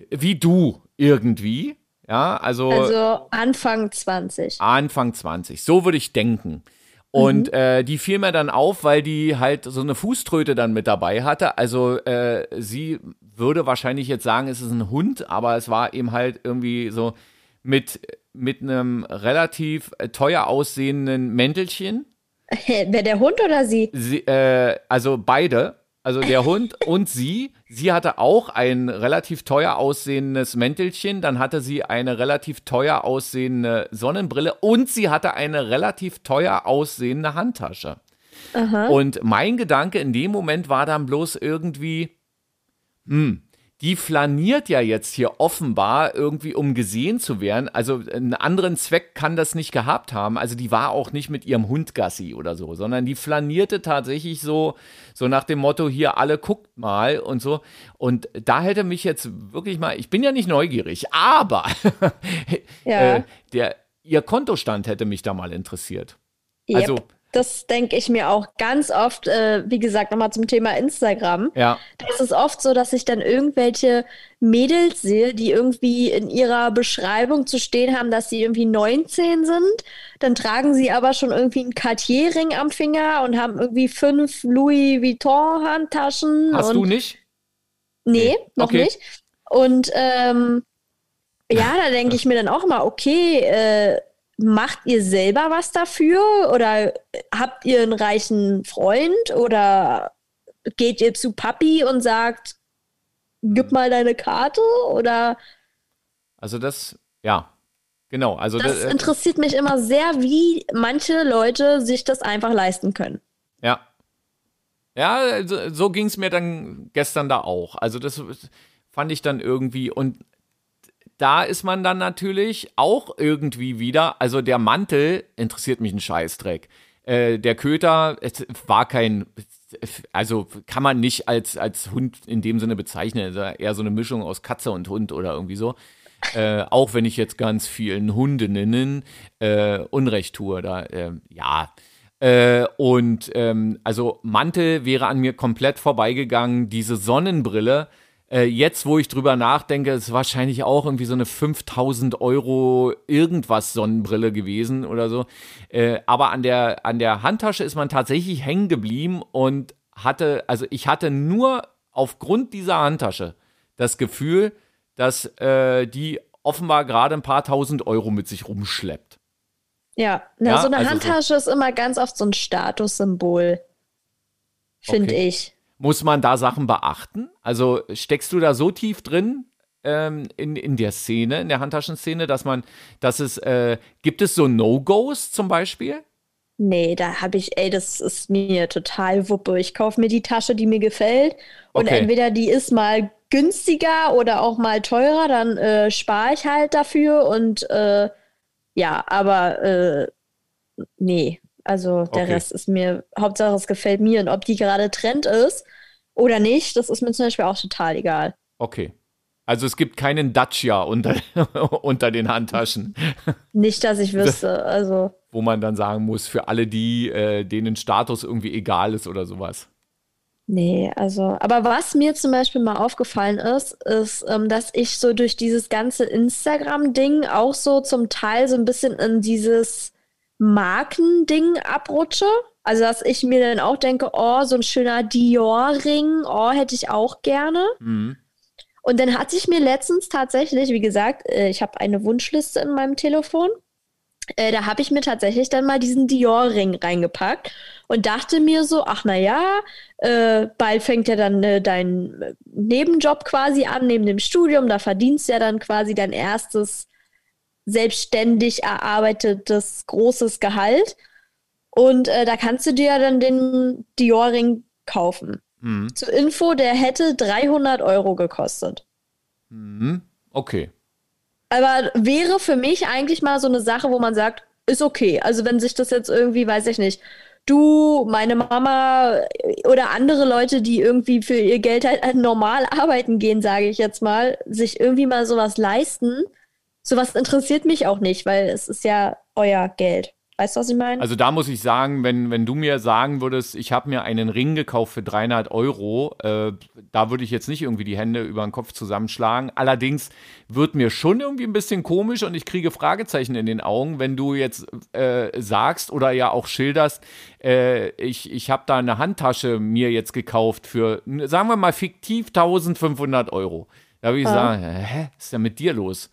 wie du irgendwie. Ja, also, Also Anfang 20. Anfang 20. So würde ich denken. Und äh, die fiel mir dann auf, weil die halt so eine Fußtröte dann mit dabei hatte. Also äh, sie würde wahrscheinlich jetzt sagen, es ist ein Hund, aber es war eben halt irgendwie so mit, mit einem relativ äh, teuer aussehenden Mäntelchen. Wer der Hund oder sie? Sie, äh, also beide, also der Hund und sie. Sie hatte auch ein relativ teuer aussehendes Mäntelchen, dann hatte sie eine relativ teuer aussehende Sonnenbrille und sie hatte eine relativ teuer aussehende Handtasche. Aha. Und mein Gedanke in dem Moment war dann bloß irgendwie, hm, die flaniert ja jetzt hier offenbar irgendwie, um gesehen zu werden. Also einen anderen Zweck kann das nicht gehabt haben. Also die war auch nicht mit ihrem Hund Gassi oder so, sondern die flanierte tatsächlich so, so nach dem Motto, hier alle guckt mal und so. Und da hätte mich jetzt wirklich mal, ich bin ja nicht neugierig, aber Ja. äh, der, ihr Kontostand hätte mich da mal interessiert. Yep. Also, Das denke ich mir auch ganz oft, äh, wie gesagt, nochmal zum Thema Instagram. ja. Es ist oft so, dass ich dann irgendwelche Mädels sehe, die irgendwie in ihrer Beschreibung zu stehen haben, dass sie irgendwie 19 sind. Dann tragen sie aber schon irgendwie einen Cartier-Ring am Finger und haben irgendwie fünf Louis Vuitton-Handtaschen. Hast du nicht? Nee, Nee. noch Okay. nicht. Und ähm, ja, da denke ich mir dann auch immer, okay, äh, macht ihr selber was dafür? Oder habt ihr einen reichen Freund? Oder geht ihr zu Papi und sagt, gib mal deine Karte? Oder Also das, ja, genau. Also das äh, interessiert mich immer sehr, wie manche Leute sich das einfach leisten können. Ja. Ja, so, so ging es mir dann gestern da auch. Also das fand ich dann irgendwie und da ist man dann natürlich auch irgendwie wieder, also der Mantel interessiert mich ein Scheißdreck. Äh, der Köter es war kein, also kann man nicht als, als Hund in dem Sinne bezeichnen, also eher so eine Mischung aus Katze und Hund oder irgendwie so. Äh, auch wenn ich jetzt ganz vielen Hundinnen äh, Unrecht tue, da, äh, ja. Äh, und ähm, also Mantel wäre an mir komplett vorbeigegangen. Diese Sonnenbrille, äh, jetzt wo ich drüber nachdenke, ist wahrscheinlich auch irgendwie so eine 5000 Euro irgendwas Sonnenbrille gewesen oder so. Äh, aber an der, an der Handtasche ist man tatsächlich hängen geblieben und hatte, also ich hatte nur aufgrund dieser Handtasche das Gefühl, dass äh, die offenbar gerade ein paar tausend Euro mit sich rumschleppt. Ja, na, Ja, so eine also so- Handtasche ist immer ganz oft so ein Statussymbol. Finde Okay. ich. Muss man da Sachen beachten? Also steckst du da so tief drin ähm, in, in der Szene, in der Handtaschenszene, dass man, dass es, äh, gibt es so No-Gos zum Beispiel? Nee, da habe ich, ey, das ist mir total Wuppe. Ich kaufe mir die Tasche, die mir gefällt. Und Okay. entweder die ist mal günstiger oder auch mal teurer, dann äh, spare ich halt dafür. Und äh, ja, aber äh, nee, also der Okay. Rest ist mir, Hauptsache es gefällt mir. Und ob die gerade Trend ist oder nicht, das ist mir zum Beispiel auch total egal. Okay. Also es gibt keinen Dacia unter, unter den Handtaschen, Nicht, dass ich wüsste. Also. wo man dann sagen muss, für alle die, äh, denen Status irgendwie egal ist oder sowas. Nee, also, aber was mir zum Beispiel mal aufgefallen ist, ist, ähm, dass ich so durch dieses ganze Instagram-Ding auch so zum Teil so ein bisschen in dieses Markending abrutsche. Also, dass ich mir dann auch denke, oh, so ein schöner Dior-Ring, oh, hätte ich auch gerne. Mhm. Und dann hatte ich mir letztens tatsächlich, wie gesagt, äh, ich habe eine Wunschliste in meinem Telefon. Äh, da habe ich mir tatsächlich dann mal diesen Dior-Ring reingepackt und dachte mir so, ach na ja, äh, bald fängt ja dann äh, dein Nebenjob quasi an, neben dem Studium. Da verdienst du ja dann quasi dein erstes selbstständig erarbeitetes großes Gehalt. Und äh, da kannst du dir ja dann den Dior-Ring kaufen. Mhm. Zur Info, der hätte 300 Euro gekostet. Mhm. Okay. Aber wäre für mich eigentlich mal so eine Sache, wo man sagt, ist okay. Also wenn sich das jetzt irgendwie, weiß ich nicht, du, meine Mama oder andere Leute, die irgendwie für ihr Geld halt normal arbeiten gehen, sage ich jetzt mal, sich irgendwie mal sowas leisten, sowas interessiert mich auch nicht, weil es ist ja euer Geld. Weißt du, was ich meine? Also da muss ich sagen, wenn, wenn du mir sagen würdest, ich habe mir einen Ring gekauft für 300 Euro, äh, da würde ich jetzt nicht irgendwie die Hände über den Kopf zusammenschlagen. Allerdings wird mir schon irgendwie ein bisschen komisch und ich kriege Fragezeichen in den Augen, wenn du jetzt äh, sagst oder ja auch schilderst, äh, ich, ich habe da eine Handtasche mir jetzt gekauft für, sagen wir mal, fiktiv 1500 Euro. Da würde ich Ja. sagen, hä, was ist denn mit dir los?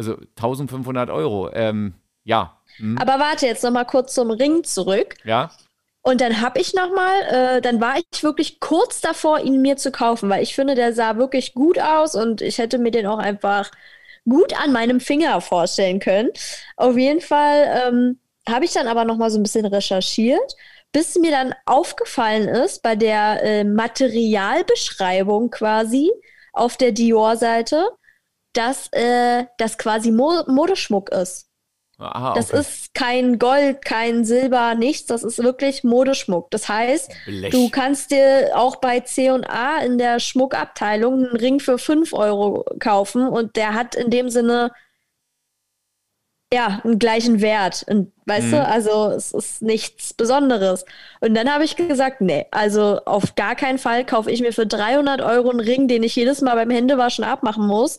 Also 1500 Euro, ähm, ja. Hm, Aber warte jetzt noch mal kurz zum Ring zurück. ja. Und dann habe ich noch mal, äh, dann war ich wirklich kurz davor, ihn mir zu kaufen, weil ich finde, der sah wirklich gut aus und ich hätte mir den auch einfach gut an meinem Finger vorstellen können. Auf jeden Fall ähm, habe ich dann aber noch mal so ein bisschen recherchiert, bis mir dann aufgefallen ist bei der äh, Materialbeschreibung quasi auf der Dior-Seite, dass äh, das quasi Mo Modeschmuck ist. Aha, Das okay. ist kein Gold, kein Silber, nichts. Das ist wirklich Modeschmuck. Das heißt, Blech. du kannst dir auch bei C&A in der Schmuckabteilung einen Ring für 5 Euro kaufen und der hat in dem Sinne ja einen gleichen Wert. Und, weißt Mhm. du, also es ist nichts Besonderes. Und dann habe ich gesagt, nee, also auf gar keinen Fall kaufe ich mir für 300 Euro einen Ring, den ich jedes Mal beim Händewaschen abmachen muss,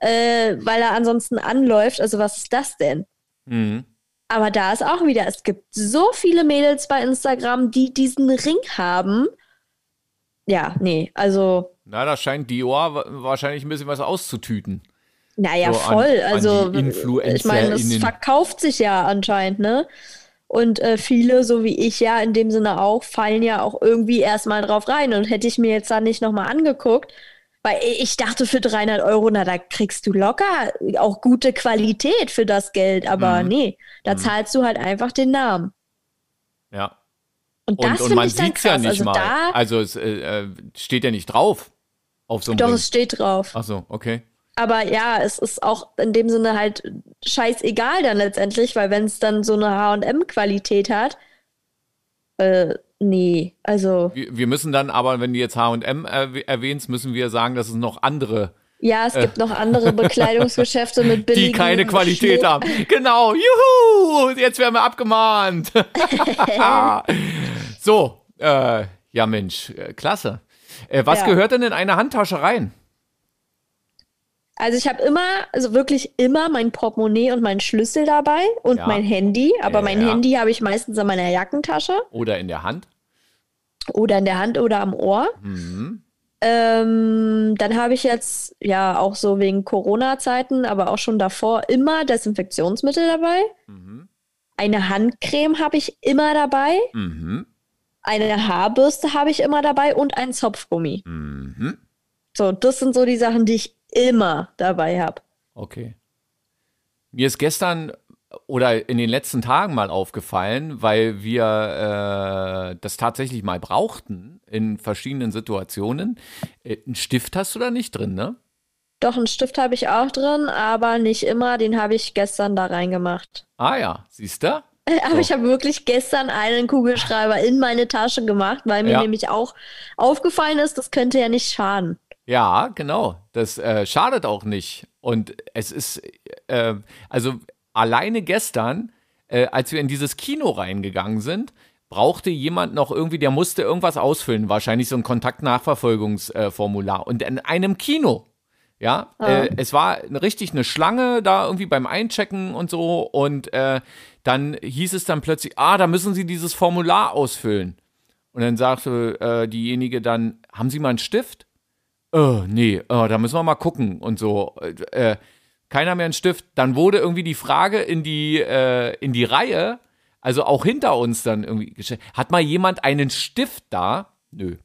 äh, weil er ansonsten anläuft. Also was ist das denn? Mhm. Aber da ist auch wieder, es gibt so viele Mädels bei Instagram, die diesen Ring haben. Ja, nee, also, Na, da scheint Dior wa- wahrscheinlich ein bisschen was auszutüten. naja, So an- voll. an also, die ich meine, es verkauft sich ja anscheinend, ne? Und äh, viele, so wie ich ja in dem Sinne auch, fallen ja auch irgendwie erstmal drauf rein. Und hätte ich mir jetzt da nicht nochmal angeguckt, weil ich dachte, für 300 Euro, na, da kriegst du locker auch gute Qualität für das Geld. Aber Mhm. nee, da Mhm. zahlst du halt einfach den Namen. Ja. Und Und, das und finde man sieht es ja nicht also mal. also es äh, äh, steht ja nicht drauf auf so einem doch, Ring. es steht drauf. Ach so, okay. Aber ja, es ist auch in dem Sinne halt scheißegal dann letztendlich, weil wenn es dann so eine H&M-Qualität hat, äh, nee, also Wir, wir müssen dann aber, wenn du jetzt H&M erwäh- erwähnst, müssen wir sagen, dass es noch andere, ja, es gibt noch andere Bekleidungsgeschäfte mit die billigen keine Qualität Schmuck. haben. Genau, juhu, jetzt werden wir abgemahnt. so, äh, ja Mensch, äh, klasse. Äh, was Ja. gehört denn in eine Handtasche rein? Also ich habe immer, also wirklich immer mein Portemonnaie und meinen Schlüssel dabei und Ja. mein Handy, aber mein Ja. Handy habe ich meistens in meiner Jackentasche Oder in der Hand? oder in der Hand oder am Ohr. Mhm. Ähm, dann habe ich jetzt, ja, auch so wegen Corona-Zeiten, aber auch schon davor, immer Desinfektionsmittel dabei. Mhm. Eine Handcreme habe ich immer dabei. Mhm. Eine Haarbürste habe ich immer dabei und ein Zopfgummi. Mhm. So, das sind so die Sachen, die ich immer dabei habe. Okay. Mir ist gestern oder in den letzten Tagen mal aufgefallen, weil wir äh, das tatsächlich mal brauchten in verschiedenen Situationen. Äh, einen Stift hast du da nicht drin, ne? Doch, einen Stift habe ich auch drin, aber nicht immer. Den habe ich gestern da reingemacht. Ah ja, siehst du? Aber So. ich habe wirklich gestern einen Kugelschreiber in meine Tasche gemacht, weil mir Ja. nämlich auch aufgefallen ist, das könnte ja nicht schaden. Ja, genau. Das äh, schadet auch nicht. Und es ist, äh, also alleine gestern, äh, als wir in dieses Kino reingegangen sind, brauchte jemand noch irgendwie, der musste irgendwas ausfüllen, wahrscheinlich so ein Kontaktnachverfolgungsformular. Und in einem Kino, ja, äh, es war richtig eine Schlange da irgendwie beim Einchecken und so. Und äh, dann hieß es dann plötzlich, ah, da müssen Sie dieses Formular ausfüllen. Und dann sagte äh, diejenige dann, haben Sie mal einen Stift? Oh, nee, oh, da müssen wir mal gucken und so. Äh, äh, keiner mehr einen Stift. Dann wurde irgendwie die Frage in die, äh, in die Reihe, also auch hinter uns dann irgendwie gestellt. Hat mal jemand einen Stift da? Nö.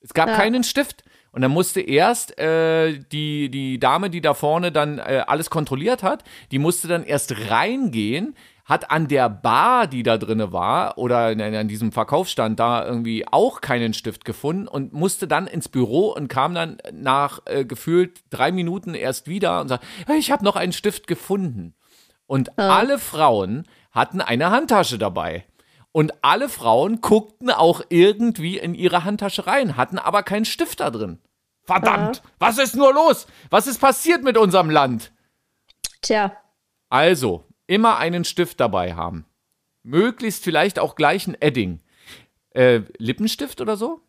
Es gab Ja. keinen Stift. Und dann musste erst äh, die, die Dame, die da vorne dann äh, alles kontrolliert hat, die musste dann erst reingehen, hat an der Bar, die da drinne war, oder an, diesem Verkaufsstand da irgendwie auch keinen Stift gefunden und musste dann ins Büro und kam dann nach äh, gefühlt drei Minuten erst wieder und sagte, hey, ich habe noch einen Stift gefunden. Und alle Frauen hatten eine Handtasche dabei. Und alle Frauen guckten auch irgendwie in ihre Handtasche rein, hatten aber keinen Stift da drin. Verdammt, was ist nur los? Was ist passiert mit unserem Land? Tja, Also, immer einen Stift dabei haben. Möglichst vielleicht auch gleich ein Edding. Äh, Lippenstift oder so?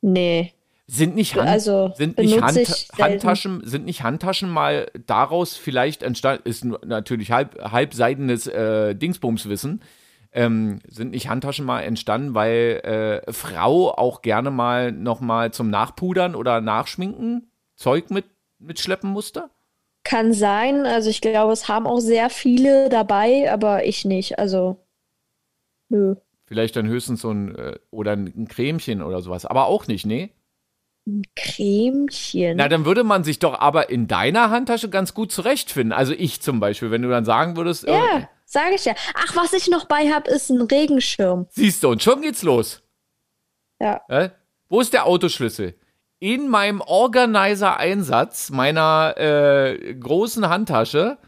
nee. Sind nicht, Hand, Also, sind, nicht Hand. Handtaschen, sind nicht Handtaschen mal daraus vielleicht entstanden, ist natürlich halb, halbseidenes äh, Dingsbumswissen, ähm, sind nicht Handtaschen mal entstanden, weil äh, Frau auch gerne mal nochmal zum Nachpudern oder Nachschminken Zeug mit, mitschleppen musste? Kann sein. Also ich glaube, es haben auch sehr viele dabei, aber ich nicht. Also, nö. Vielleicht dann höchstens so ein, äh, oder ein Cremchen oder sowas, aber auch nicht, nee? Cremchen. Na, dann würde man sich doch aber in deiner Handtasche ganz gut zurechtfinden. Also ich zum Beispiel, wenn du dann sagen würdest, äh, ja, sage ich ja. Ach, was ich noch bei habe, ist ein Regenschirm. siehst du, und schon geht's los. Ja. Äh? Wo ist der Autoschlüssel? In meinem Organizer-Einsatz meiner äh, großen Handtasche,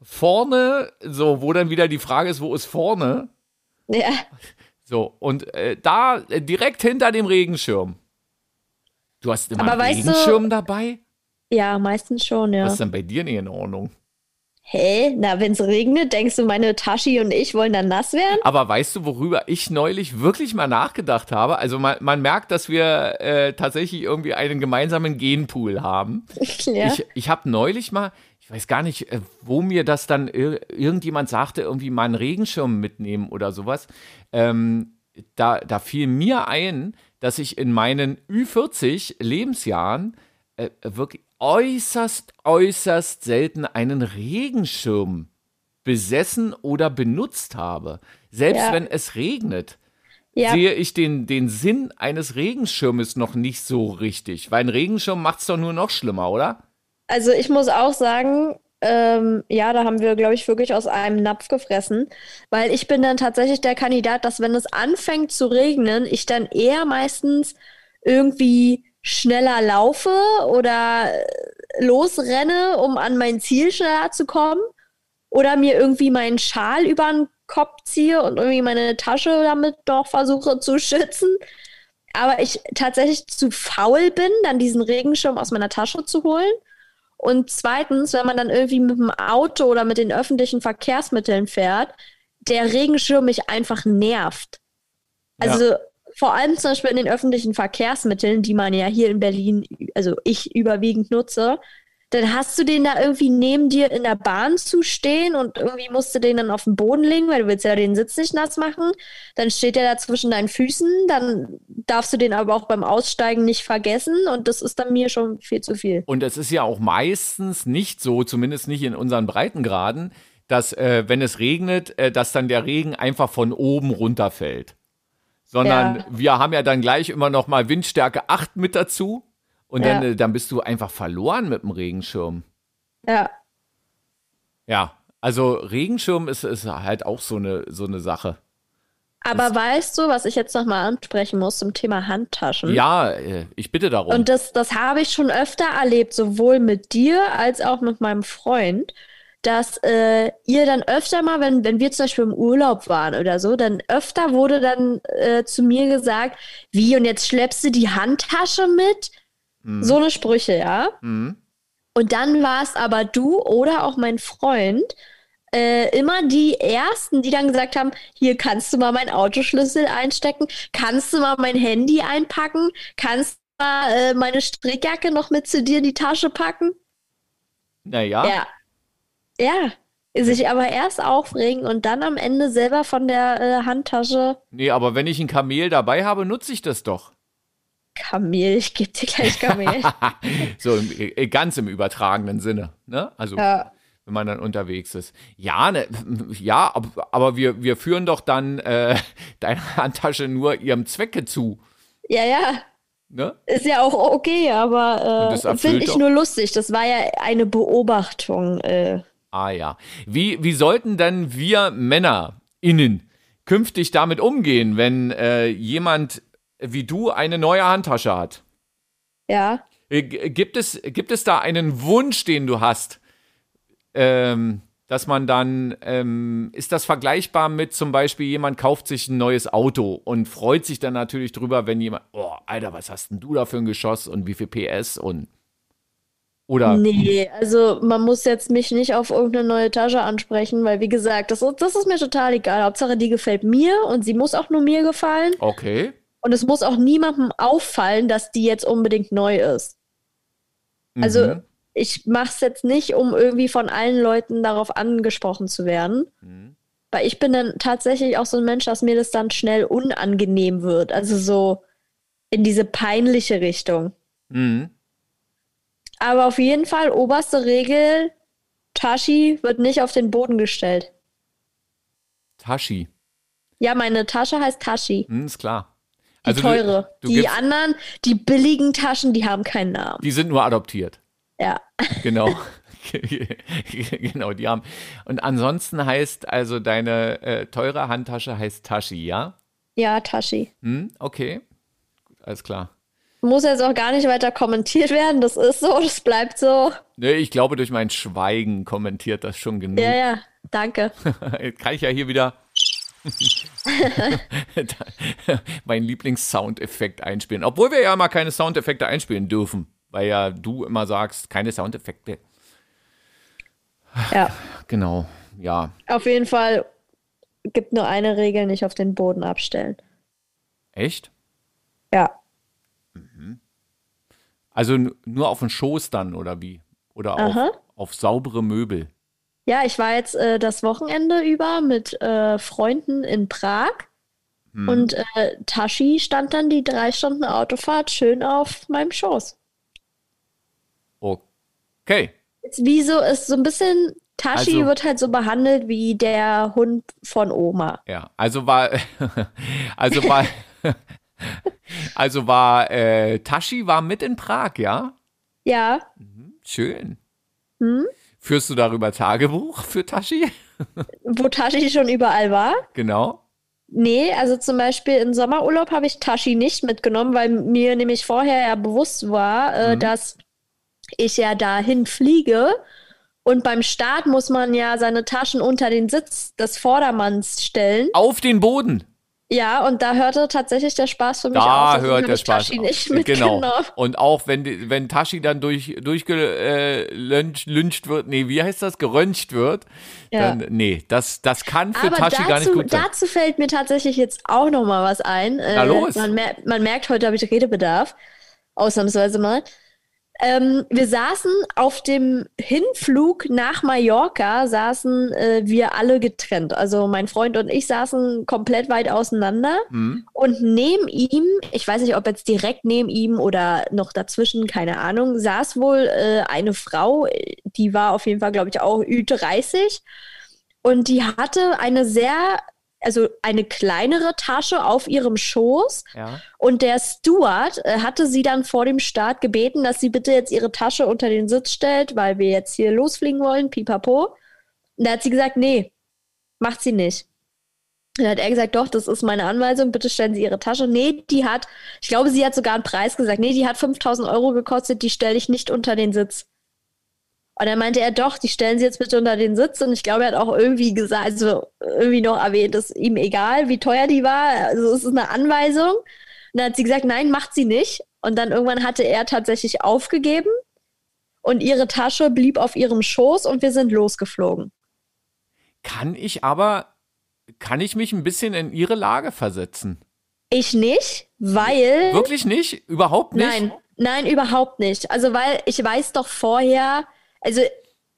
vorne, so, wo dann wieder die Frage ist, wo ist vorne? Ja. So, und äh, da äh, direkt hinter dem Regenschirm. Du hast immer Aber einen weißt du- Regenschirm dabei? Ja, meistens schon, ja. Was ist denn bei dir nicht in Ordnung? Hä? Na, wenn es regnet, denkst du, meine Taschi und ich wollen dann nass werden? Aber weißt du, worüber ich neulich wirklich mal nachgedacht habe? Also man, man merkt, dass wir äh, tatsächlich irgendwie einen gemeinsamen Genpool haben. ja. Ich, ich habe neulich mal, ich weiß gar nicht, äh, wo mir das dann ir irgendjemand sagte, irgendwie mal einen Regenschirm mitnehmen oder sowas. Ähm, da, da fiel mir ein, dass ich in meinen Ü40 Lebensjahren äh, wirklich äußerst, äußerst selten einen Regenschirm besessen oder benutzt habe. Selbst Ja. wenn es regnet ja. sehe ich den, den Sinn eines Regenschirmes noch nicht so richtig. Weil ein Regenschirm macht es doch nur noch schlimmer, oder? Also ich muss auch sagen, ähm, ja, da haben wir, glaube ich, wirklich aus einem Napf gefressen, weil ich bin dann tatsächlich der Kandidat, dass wenn es anfängt zu regnen, ich dann eher meistens irgendwie schneller laufe oder losrenne, um an mein Ziel schneller zu kommen oder mir irgendwie meinen Schal über den Kopf ziehe und irgendwie meine Tasche damit doch versuche zu schützen. Aber ich tatsächlich zu faul bin, dann diesen Regenschirm aus meiner Tasche zu holen. Und zweitens, wenn man dann irgendwie mit dem Auto oder mit den öffentlichen Verkehrsmitteln fährt, der Regenschirm mich einfach nervt. Also vor allem zum Beispiel in den öffentlichen Verkehrsmitteln, die man ja hier in Berlin, also ich überwiegend nutze, dann hast du den da irgendwie neben dir in der Bahn zu stehen und irgendwie musst du den dann auf den Boden legen, weil du willst ja den Sitz nicht nass machen. Dann steht der da zwischen deinen Füßen, dann darfst du den aber auch beim Aussteigen nicht vergessen und das ist dann mir schon viel zu viel. Und es ist ja auch meistens nicht so, zumindest nicht in unseren Breitengraden, dass äh, wenn es regnet, äh, dass dann der Regen einfach von oben runterfällt. Sondern Ja. wir haben ja dann gleich immer noch mal Windstärke 8 mit dazu. Und dann, Ja. äh, dann bist du einfach verloren mit dem Regenschirm. Ja, Ja, also Regenschirm ist, ist halt auch so eine, so eine Sache. aber weißt du, was ich jetzt nochmal ansprechen muss zum Thema Handtaschen? Ja, äh, ich bitte darum. Und das, das habe ich schon öfter erlebt, sowohl mit dir als auch mit meinem Freund, dass äh, ihr dann öfter mal, wenn, wenn wir zum Beispiel im Urlaub waren oder so, dann öfter wurde dann äh, zu mir gesagt, wie, und jetzt schleppst du die Handtasche mit? So eine Sprüche, ja. Mhm. Und dann war es aber du oder auch mein Freund, äh, immer die ersten, die dann gesagt haben, hier kannst du mal meinen Autoschlüssel einstecken, kannst du mal mein Handy einpacken, kannst du mal äh, meine Strickjacke noch mit zu dir in die Tasche packen? naja, Ja. Ja. Sich aber erst aufregen und dann am Ende selber von der äh, Handtasche nee, aber wenn ich ein Kamel dabei habe, nutze ich das doch. Kamel, ich geb dir gleich Kamel. so im, äh, ganz im übertragenen Sinne. Ne? Also ja. wenn man dann unterwegs ist. Ja, ne, ja, aber, wir, wir führen doch dann äh, deine Handtasche nur ihrem Zwecke zu. ja, ja. Ne? Ist ja auch okay, aber das äh, finde ich doch- nur lustig. Das war ja eine Beobachtung. Äh, Ah ja. Wie, wie sollten denn wir Männer innen künftig damit umgehen, wenn äh, jemand wie du eine neue Handtasche hat? ja. Äh, Gibt es, gibt es da einen Wunsch, den du hast? Ähm, dass man dann, ähm, ist das vergleichbar mit zum Beispiel, jemand kauft sich ein neues Auto und freut sich dann natürlich drüber, wenn jemand, oh, Alter, was hast denn du da für ein Geschoss und wie viel PS und oder Nee, also man muss jetzt mich nicht auf irgendeine neue Tasche ansprechen, weil wie gesagt, das, ist- das ist mir total egal. Hauptsache, die gefällt mir und sie muss auch nur mir gefallen. okay. Und es muss auch niemandem auffallen, dass die jetzt unbedingt neu ist. Also Mhm. ich mache es jetzt nicht, um irgendwie von allen Leuten darauf angesprochen zu werden. Mhm. Weil ich bin dann tatsächlich auch so ein Mensch, dass mir das dann schnell unangenehm wird. Also so in diese peinliche Richtung. Mhm. Aber auf jeden Fall, oberste Regel, Tashi wird nicht auf den Boden gestellt. Tashi, Ja, meine Tasche heißt Tashi. hm, ist klar. Die du- teure. Du, die gibst, anderen, die billigen Taschen, die haben keinen Namen. die sind nur adoptiert. Ja. Genau. genau, die haben. Und ansonsten heißt also deine äh, teure Handtasche heißt Tashi, ja? Ja, Tashi. Hm, okay. Alles klar. Muss jetzt auch gar nicht weiter kommentiert werden. Das ist so, das bleibt so. Nee, ich glaube, durch mein Schweigen kommentiert das schon genug. Ja, ja, danke. Jetzt kann ich ja hier wieder meinen Lieblings-Soundeffekt einspielen. Obwohl wir ja immer keine Soundeffekte einspielen dürfen. Weil ja du immer sagst, keine Soundeffekte. Ja, Genau, ja. auf jeden Fall gibt nur eine Regel, nicht auf den Boden abstellen. Echt? Ja. Also nur auf den Schoß dann, oder wie? Oder auf, auf saubere Möbel. Ja, ich war jetzt äh, das Wochenende über mit äh, Freunden in Prag Hm. und äh, Tashi stand dann die drei Stunden Autofahrt schön auf meinem Schoß. Okay. Jetzt wie so ist so ein bisschen, Tashi Also- wird halt so behandelt wie der Hund von Oma. Ja, also war, also war, also war, äh, Tashi war mit in Prag, ja? Ja, Schön. Hm? Führst du darüber Tagebuch für Tashi? wo Tashi schon überall war. Genau. Nee, also zum Beispiel im Sommerurlaub habe ich Tashi nicht mitgenommen, weil mir nämlich vorher ja bewusst war, äh, Mhm. dass ich ja dahin fliege. Und beim Start muss man ja seine Taschen unter den Sitz des Vordermanns stellen. Auf den Boden. Ja, und da hörte tatsächlich der Spaß für mich Da auf. deswegen hört der Spaß Tashi auf. nicht Genau. Und auch wenn, wenn Tashi dann durch, durchgelünscht wird, nee, wie heißt das, geröntgt wird, Ja. dann, nee, das, das kann für Aber Tashi gar nicht dazu, gut sein. dazu fällt mir tatsächlich jetzt auch noch mal was ein. Äh, Na los. Man, mer man merkt, heute habe ich Redebedarf. Ausnahmsweise mal. Ähm, wir saßen auf dem Hinflug nach Mallorca, saßen äh, wir alle getrennt. Also mein Freund und ich saßen komplett weit auseinander. Mhm. Und neben ihm, ich weiß nicht, ob jetzt direkt neben ihm oder noch dazwischen, keine Ahnung, saß wohl äh, eine Frau, die war auf jeden Fall, glaube ich, auch Ü30. Und die hatte eine sehr also eine kleinere Tasche auf ihrem Schoß. Ja. Und der Steward äh, hatte sie dann vor dem Start gebeten, dass sie bitte jetzt ihre Tasche unter den Sitz stellt, weil wir jetzt hier losfliegen wollen, pipapo. Und da hat sie gesagt, nee, macht sie nicht. Und dann hat er gesagt, doch, das ist meine Anweisung, bitte stellen Sie Ihre Tasche. Nee, die hat, ich glaube, sie hat sogar einen Preis gesagt. Nee, die hat 5000 Euro gekostet, die stelle ich nicht unter den Sitz. Und dann meinte er, doch, die stellen Sie jetzt bitte unter den Sitz. Und ich glaube, er hat auch irgendwie gesagt, also irgendwie noch erwähnt, ist ihm egal, wie teuer die war. Also es ist eine Anweisung. Und dann hat sie gesagt, nein, macht sie nicht. Und dann irgendwann hatte er tatsächlich aufgegeben und ihre Tasche blieb auf ihrem Schoß und wir sind losgeflogen. Kann ich aber, kann ich mich ein bisschen in ihre Lage versetzen? Ich nicht, weil. Wirklich nicht? Überhaupt nicht? Nein, nein, überhaupt nicht. Also, weil ich weiß doch vorher, also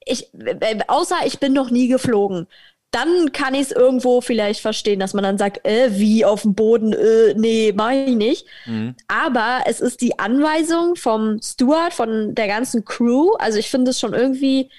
ich, außer ich bin noch nie geflogen. Dann kann ich es irgendwo vielleicht verstehen, dass man dann sagt, äh, wie auf dem Boden, äh, nee, mach ich nicht. Mhm. Aber es ist die Anweisung vom Steward, von der ganzen Crew. Also ich finde es schon irgendwie,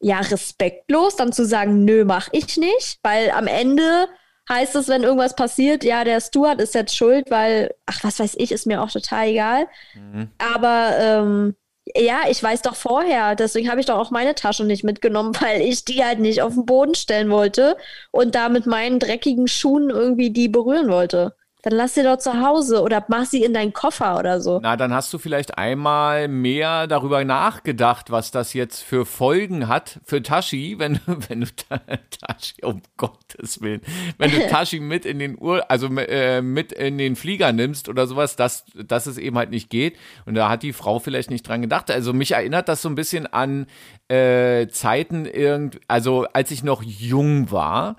ja, respektlos, dann zu sagen, nö, mach ich nicht. Weil am Ende heißt es, wenn irgendwas passiert, ja, der Steward ist jetzt schuld, weil, ach, was weiß ich, ist mir auch total egal. Mhm. Aber ähm, ja, ich weiß doch vorher, deswegen habe ich doch auch meine Tasche nicht mitgenommen, weil ich die halt nicht auf den Boden stellen wollte und da mit meinen dreckigen Schuhen irgendwie die berühren wollte. Dann lass sie doch zu Hause oder mach sie in deinen Koffer oder so. Na, dann hast du vielleicht einmal mehr darüber nachgedacht, was das jetzt für Folgen hat für Tashi, wenn, wenn du Ta- Tashi, um Gottes Willen, wenn du Tashi mit in den Ur, also äh, mit in den Flieger nimmst oder sowas, dass, dass es eben halt nicht geht. Und da hat die Frau vielleicht nicht dran gedacht. Also mich erinnert das so ein bisschen an äh, Zeiten irgend, also als ich noch jung war,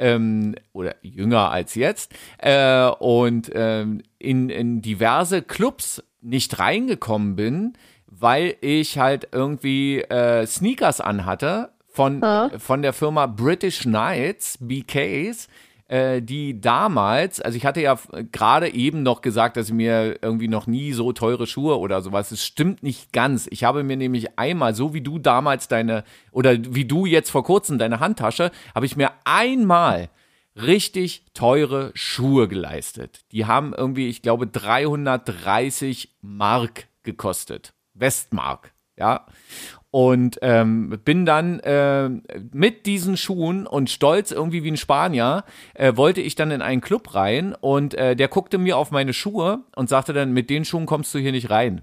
ähm, oder jünger als jetzt, äh, und ähm, in, in diverse Clubs nicht reingekommen bin, weil ich halt irgendwie äh, Sneakers anhatte von, Ja. von der Firma British Knights, BKs, äh, die damals, also ich hatte ja gerade eben noch gesagt, dass ich mir irgendwie noch nie so teure Schuhe oder sowas, es stimmt nicht ganz. Ich habe mir nämlich einmal, so wie du damals deine, oder wie du jetzt vor kurzem deine Handtasche, habe ich mir einmal richtig teure Schuhe geleistet. Die haben irgendwie, ich glaube, 330 Mark gekostet. Westmark, ja. Und ähm, bin dann äh, mit diesen Schuhen und stolz irgendwie wie ein Spanier, äh, wollte ich dann in einen Club rein und äh, der guckte mir auf meine Schuhe und sagte dann, mit den Schuhen kommst du hier nicht rein.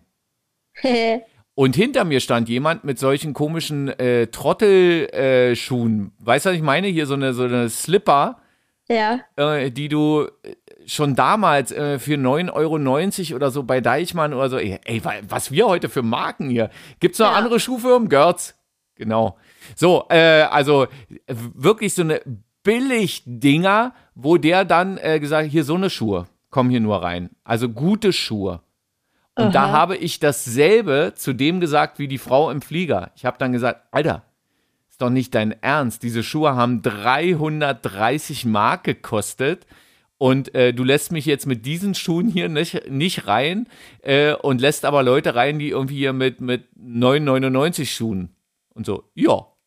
Und hinter mir stand jemand mit solchen komischen äh, Trottelschuhen. Äh, weißt du, was ich meine? Hier so eine, so eine Slipper, ja. äh, die du äh, schon damals äh, für 9,90 Euro oder so bei Deichmann oder so, ey, ey, wa- was wir heute für Marken hier. Gibt's noch Ja. andere Schuhfirmen? Görz. Genau. So, äh, also wirklich so eine Billig-Dinger, wo der dann äh, gesagt hat, hier so eine Schuhe, komm hier nur rein. Also gute Schuhe. Und da Aha. habe ich dasselbe zu dem gesagt wie die Frau im Flieger. Ich habe dann gesagt, Alter, ist doch nicht dein Ernst. Diese Schuhe haben 330 Mark gekostet. Und äh, du lässt mich jetzt mit diesen Schuhen hier nicht, nicht rein äh, und lässt aber Leute rein, die irgendwie hier mit, mit 9,99 Schuhen und so. Ja.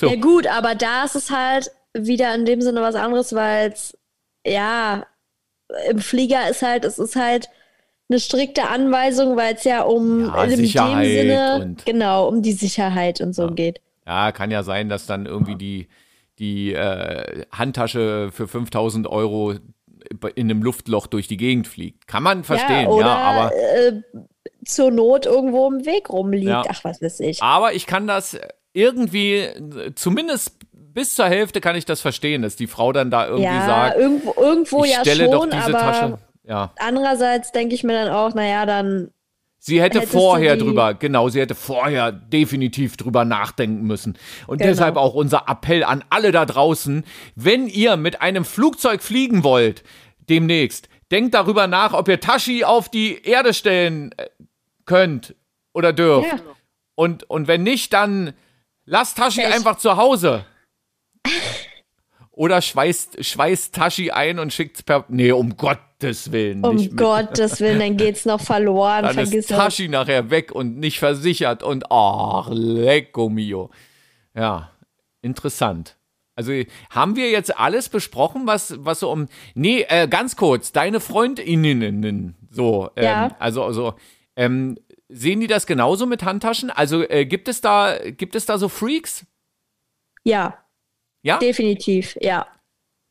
So. Ja gut, aber da ist es halt wieder in dem Sinne was anderes, weil es, ja, im Flieger ist halt, es ist halt eine strikte Anweisung, weil es ja um Ja, in Sicherheit dem Sinne, genau, um die Sicherheit und so Ja. geht. Ja, kann ja sein, dass dann irgendwie die, die äh, Handtasche für 5000 Euro in einem Luftloch durch die Gegend fliegt. Kann man verstehen, ja, oder aber, äh, zur Not irgendwo im Weg rumliegt. Ja. Ach, was weiß ich. aber ich kann das irgendwie, zumindest bis zur Hälfte kann ich das verstehen, dass die Frau dann da irgendwie ja, sagt, irgendwo, irgendwo ich ja stelle schon, doch diese aber Tasche. Ja. andererseits denke ich mir dann auch, naja, dann Sie hätte Hättest vorher drüber, genau, sie hätte vorher definitiv drüber nachdenken müssen. Und Genau. deshalb auch unser Appell an alle da draußen, wenn ihr mit einem Flugzeug fliegen wollt, demnächst, denkt darüber nach, ob ihr Tashi auf die Erde stellen äh, könnt oder dürft. Ja. Und, und wenn nicht, dann lasst Tashi Pech. einfach zu Hause. Oder schweißt, schweißt Tashi ein und schickt's per. Nee, um Gottes Willen. Um nicht Gottes Willen, dann geht's noch verloren. Dann Vergiss ist es. Tashi nachher weg und nicht versichert und ach, lecco mio. Ja, interessant. Also haben wir jetzt alles besprochen, was, was so um. Nee, äh, ganz kurz, deine Freundinnen, so, ähm, Ja. also, also, ähm, sehen die das genauso mit Handtaschen? Also äh, gibt es da, gibt es da so Freaks? Ja, Ja? definitiv, ja.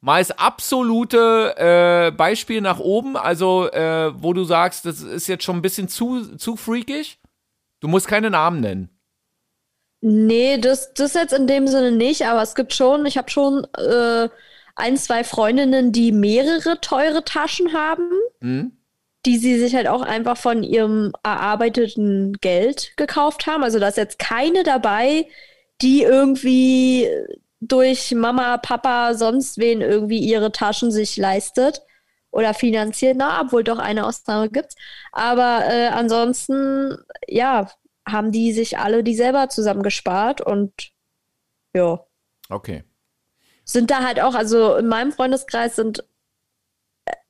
Mal das absolute äh, Beispiel nach oben, also äh, wo du sagst, das ist jetzt schon ein bisschen zu, zu freakig. Du musst keine Namen nennen. Nee, das, das jetzt in dem Sinne nicht, aber es gibt schon, ich habe schon äh, ein, zwei Freundinnen, die mehrere teure Taschen haben, Hm? die sie sich halt auch einfach von ihrem erarbeiteten Geld gekauft haben. Also da ist jetzt keine dabei, die irgendwie durch Mama, Papa, sonst wen irgendwie ihre Taschen sich leistet oder finanziert. Na, obwohl doch eine Ausnahme gibt's. Aber äh, ansonsten, ja, haben die sich alle die selber zusammengespart und ja, Okay. sind da halt auch, also in meinem Freundeskreis sind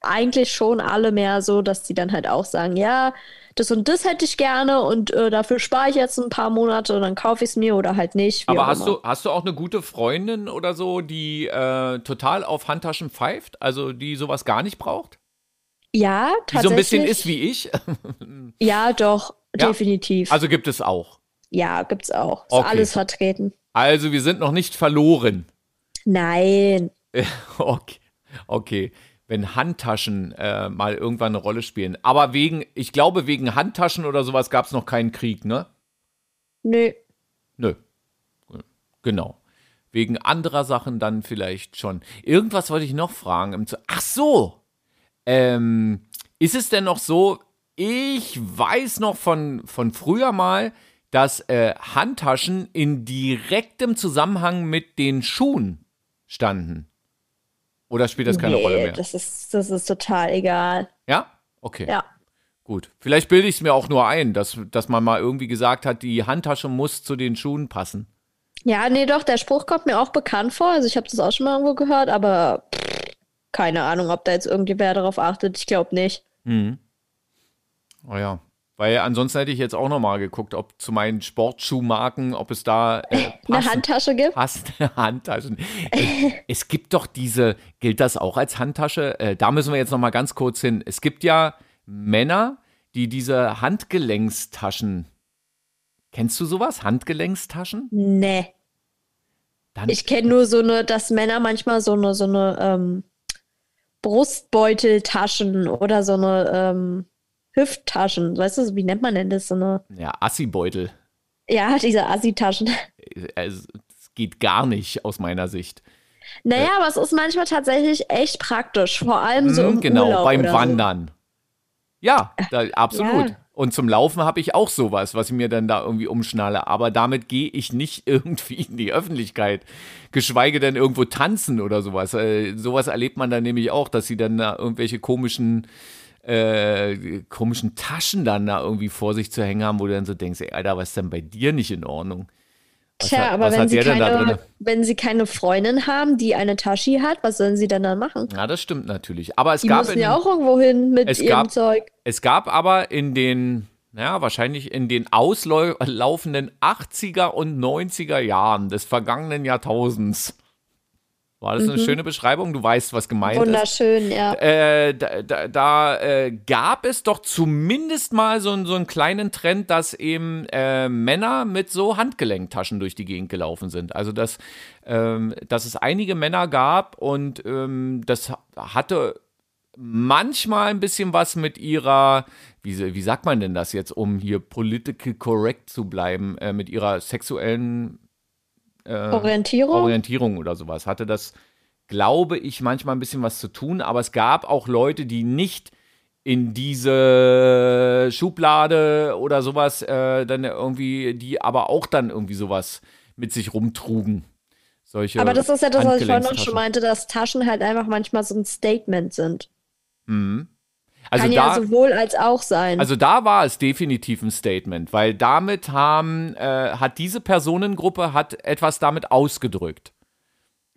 eigentlich schon alle mehr so, dass die dann halt auch sagen, ja, das und das hätte ich gerne und äh, dafür spare ich jetzt ein paar Monate und dann kaufe ich es mir oder halt nicht. Aber hast immer. du, hast du auch eine gute Freundin oder so, die äh, total auf Handtaschen pfeift, also die sowas gar nicht braucht? Ja, Die tatsächlich. so ein bisschen ist wie ich? Ja, doch, Ja. definitiv. Also gibt es auch. ja, gibt's auch. Ist Okay. alles vertreten. Also wir sind noch nicht verloren. Nein. Okay. okay. Wenn Handtaschen äh, mal irgendwann eine Rolle spielen. Aber wegen, ich glaube, wegen Handtaschen oder sowas gab es noch keinen Krieg, ne? Nö. Nö. Genau. Wegen anderer Sachen dann vielleicht schon. Irgendwas wollte ich noch fragen. Ach so. Ähm, ist es denn noch so, ich weiß noch von, von früher mal, dass äh, Handtaschen in direktem Zusammenhang mit den Schuhen standen. Oder spielt das keine nee, Rolle mehr? Das ist, das ist total egal. Ja? Okay. Ja. Gut. Vielleicht bilde ich es mir auch nur ein, dass, dass man mal irgendwie gesagt hat, die Handtasche muss zu den Schuhen passen. Ja, nee, doch, der Spruch kommt mir auch bekannt vor. Also ich habe das auch schon mal irgendwo gehört, aber pff, keine Ahnung, ob da jetzt irgendwer darauf achtet. Ich glaube nicht. Mhm. Oh ja. Weil ansonsten hätte ich jetzt auch noch mal geguckt, ob zu meinen Sportschuhmarken, ob es da äh, Eine Handtasche gibt? passende Handtaschen. Äh, es gibt doch diese, gilt das auch als Handtasche? Äh, da müssen wir jetzt noch mal ganz kurz hin. Es gibt ja Männer, die diese Handgelenkstaschen. Kennst du sowas? Handgelenkstaschen? Nee. Dann, Ich kenne nur so eine, dass Männer manchmal so eine, so eine ähm, Brustbeuteltaschen oder so eine ähm, Hüfttaschen. Weißt du, wie nennt man denn das? So eine, ja, Assibeutel. ja, diese Assi-Taschen. Es, es geht gar nicht aus meiner Sicht. Naja, aber es ist manchmal tatsächlich echt praktisch. Vor allem so Mhm, im genau, Urlaub beim Wandern. Ja, da, absolut. Ja. Und zum Laufen habe ich auch sowas, was ich mir dann da irgendwie umschnalle. Aber damit gehe ich nicht irgendwie in die Öffentlichkeit. Geschweige denn irgendwo tanzen oder sowas. Äh, sowas erlebt man dann nämlich auch, dass sie dann da irgendwelche komischen, äh, komischen Taschen dann da irgendwie vor sich zu hängen haben, wo du dann so denkst, ey, Alter, was ist denn bei dir nicht in Ordnung? Was Tja, hat- aber wenn sie, keine, wenn sie keine Freundin haben, die eine Tasche hat, was sollen sie denn dann machen? Ja, das stimmt natürlich. Aber es Die gab müssen in, ja auch irgendwo hin mit es ihrem gab- Zeug. Es gab aber in den, ja, wahrscheinlich in den auslaufenden 80er und 90er Jahren des vergangenen Jahrtausends. War das eine schöne Beschreibung? Du weißt, was gemeint ist. Wunderschön, ja. Äh, da da, da äh, gab es doch zumindest mal so, einen- so einen kleinen Trend, dass eben äh, Männer mit so Handgelenktaschen durch die Gegend gelaufen sind. Also dass, ähm, dass es einige Männer gab und ähm, das hatte manchmal ein bisschen was mit ihrer, wie, wie sagt man denn das jetzt, um hier political correct zu bleiben, äh, mit ihrer sexuellen Orientierung? Orientierung oder sowas. Hatte das, glaube ich, manchmal ein bisschen was zu tun, aber es gab auch Leute, die nicht in diese Schublade oder sowas äh, dann irgendwie, die aber auch dann irgendwie sowas mit sich rumtrugen. Solche aber das ist ja das, was ich vorhin Handgelenkstaschen. schon meinte, dass Taschen halt einfach manchmal so ein Statement sind. Mhm. Also Kann da, ja sowohl als auch sein. also da war es definitiv ein Statement, weil damit haben, äh, hat diese Personengruppe hat etwas damit ausgedrückt.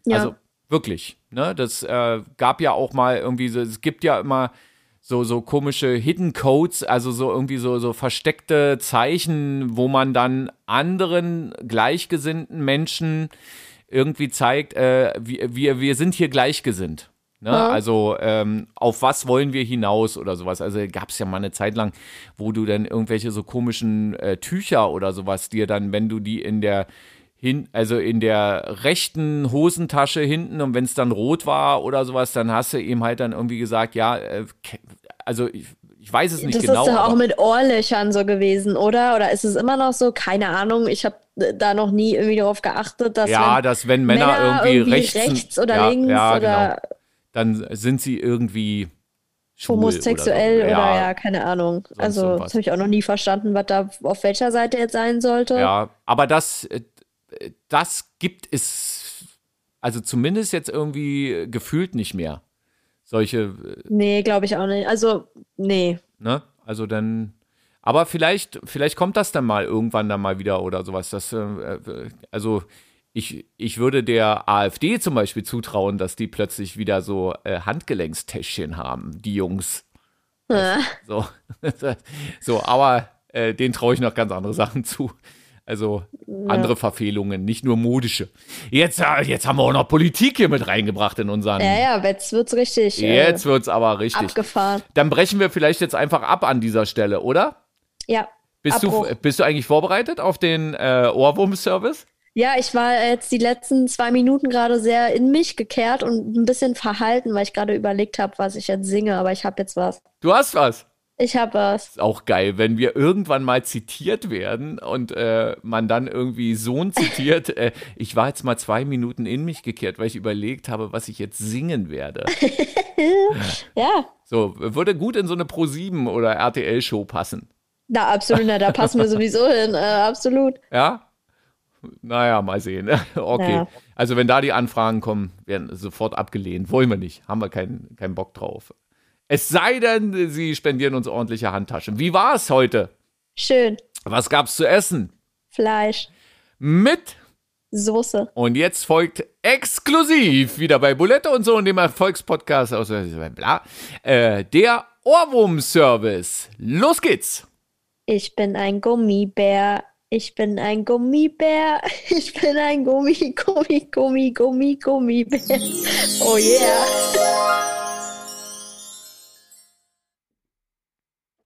ja. Also wirklich, ne? Das äh, gab ja auch mal irgendwie so, es gibt ja immer so, so komische Hidden Codes, also so irgendwie so, so versteckte Zeichen, wo man dann anderen gleichgesinnten Menschen irgendwie zeigt, äh, wir, wir, wir sind hier gleichgesinnt. Ne? Ja. Also ähm, auf was wollen wir hinaus oder sowas. Also gab es ja mal eine Zeit lang, wo du dann irgendwelche so komischen äh, Tücher oder sowas dir dann, wenn du die in der hin, also in der rechten Hosentasche hinten und wenn es dann rot war oder sowas, dann hast du ihm halt dann irgendwie gesagt, ja, äh, also ich, ich weiß es nicht das genau. ist doch auch mit Ohrlöchern so gewesen, oder? Oder ist es immer noch so? Keine Ahnung. Ich habe da noch nie irgendwie darauf geachtet, dass ja, wenn dass wenn Männer, irgendwie, rechts, oder ja, links ja, oder genau. Dann sind sie irgendwie schwul homosexuell oder, oder, so. ja. keine Ahnung. also das habe ich auch noch nie verstanden, was da auf welcher Seite jetzt sein sollte. Ja, aber das, äh, das gibt es, also zumindest jetzt irgendwie gefühlt nicht mehr. Solche, äh, Nee, glaube ich auch nicht. Also, nee. ne? Also dann, aber vielleicht, vielleicht kommt das dann mal irgendwann dann mal wieder oder sowas. Das, äh, also ich, ich würde der AfD zum Beispiel zutrauen, dass die plötzlich wieder so äh, Handgelenkstäschchen haben, die Jungs. Ja. So, so aber äh, denen traue ich noch ganz andere Sachen zu. Also andere Verfehlungen, nicht nur modische. Jetzt, äh, jetzt haben wir auch noch Politik hier mit reingebracht in unseren. Ja, ja, jetzt wird's richtig äh, Jetzt wird's aber richtig. abgefahren. Dann brechen wir vielleicht jetzt einfach ab an dieser Stelle, oder? Ja. Bist, du, bist du eigentlich vorbereitet auf den äh, Ohrwurm-Service? Ja, ich war jetzt die letzten zwei Minuten gerade sehr in mich gekehrt und ein bisschen verhalten, weil ich gerade überlegt habe, was ich jetzt singe, aber ich habe jetzt was. Du hast was. Ich habe was. Ist auch geil, wenn wir irgendwann mal zitiert werden und äh, man dann irgendwie Sohn zitiert. äh, ich war jetzt mal zwei Minuten in mich gekehrt, weil ich überlegt habe, was ich jetzt singen werde. Ja, So, würde gut in so eine Pro7 oder RTL-Show passen. da absolut, na, da passen wir sowieso hin, äh, absolut. Ja? Naja, mal sehen. Okay. Ja. Also, wenn da die Anfragen kommen, werden sofort abgelehnt. Wollen wir nicht. Haben wir keinen keinen Bock drauf. Es sei denn, sie spendieren uns ordentliche Handtaschen. Wie war es heute? Schön. Was gab's zu essen? Fleisch, Mit Soße. Und jetzt folgt exklusiv wieder bei Bulette und so und dem Erfolgspodcast aus bla, äh, der Ohrwurm-Service. Los geht's! Ich bin ein Gummibär. Ich bin ein Gummibär. Ich bin ein Gummi, Gummi, Gummi, Gummi, Gummibär. Oh yeah.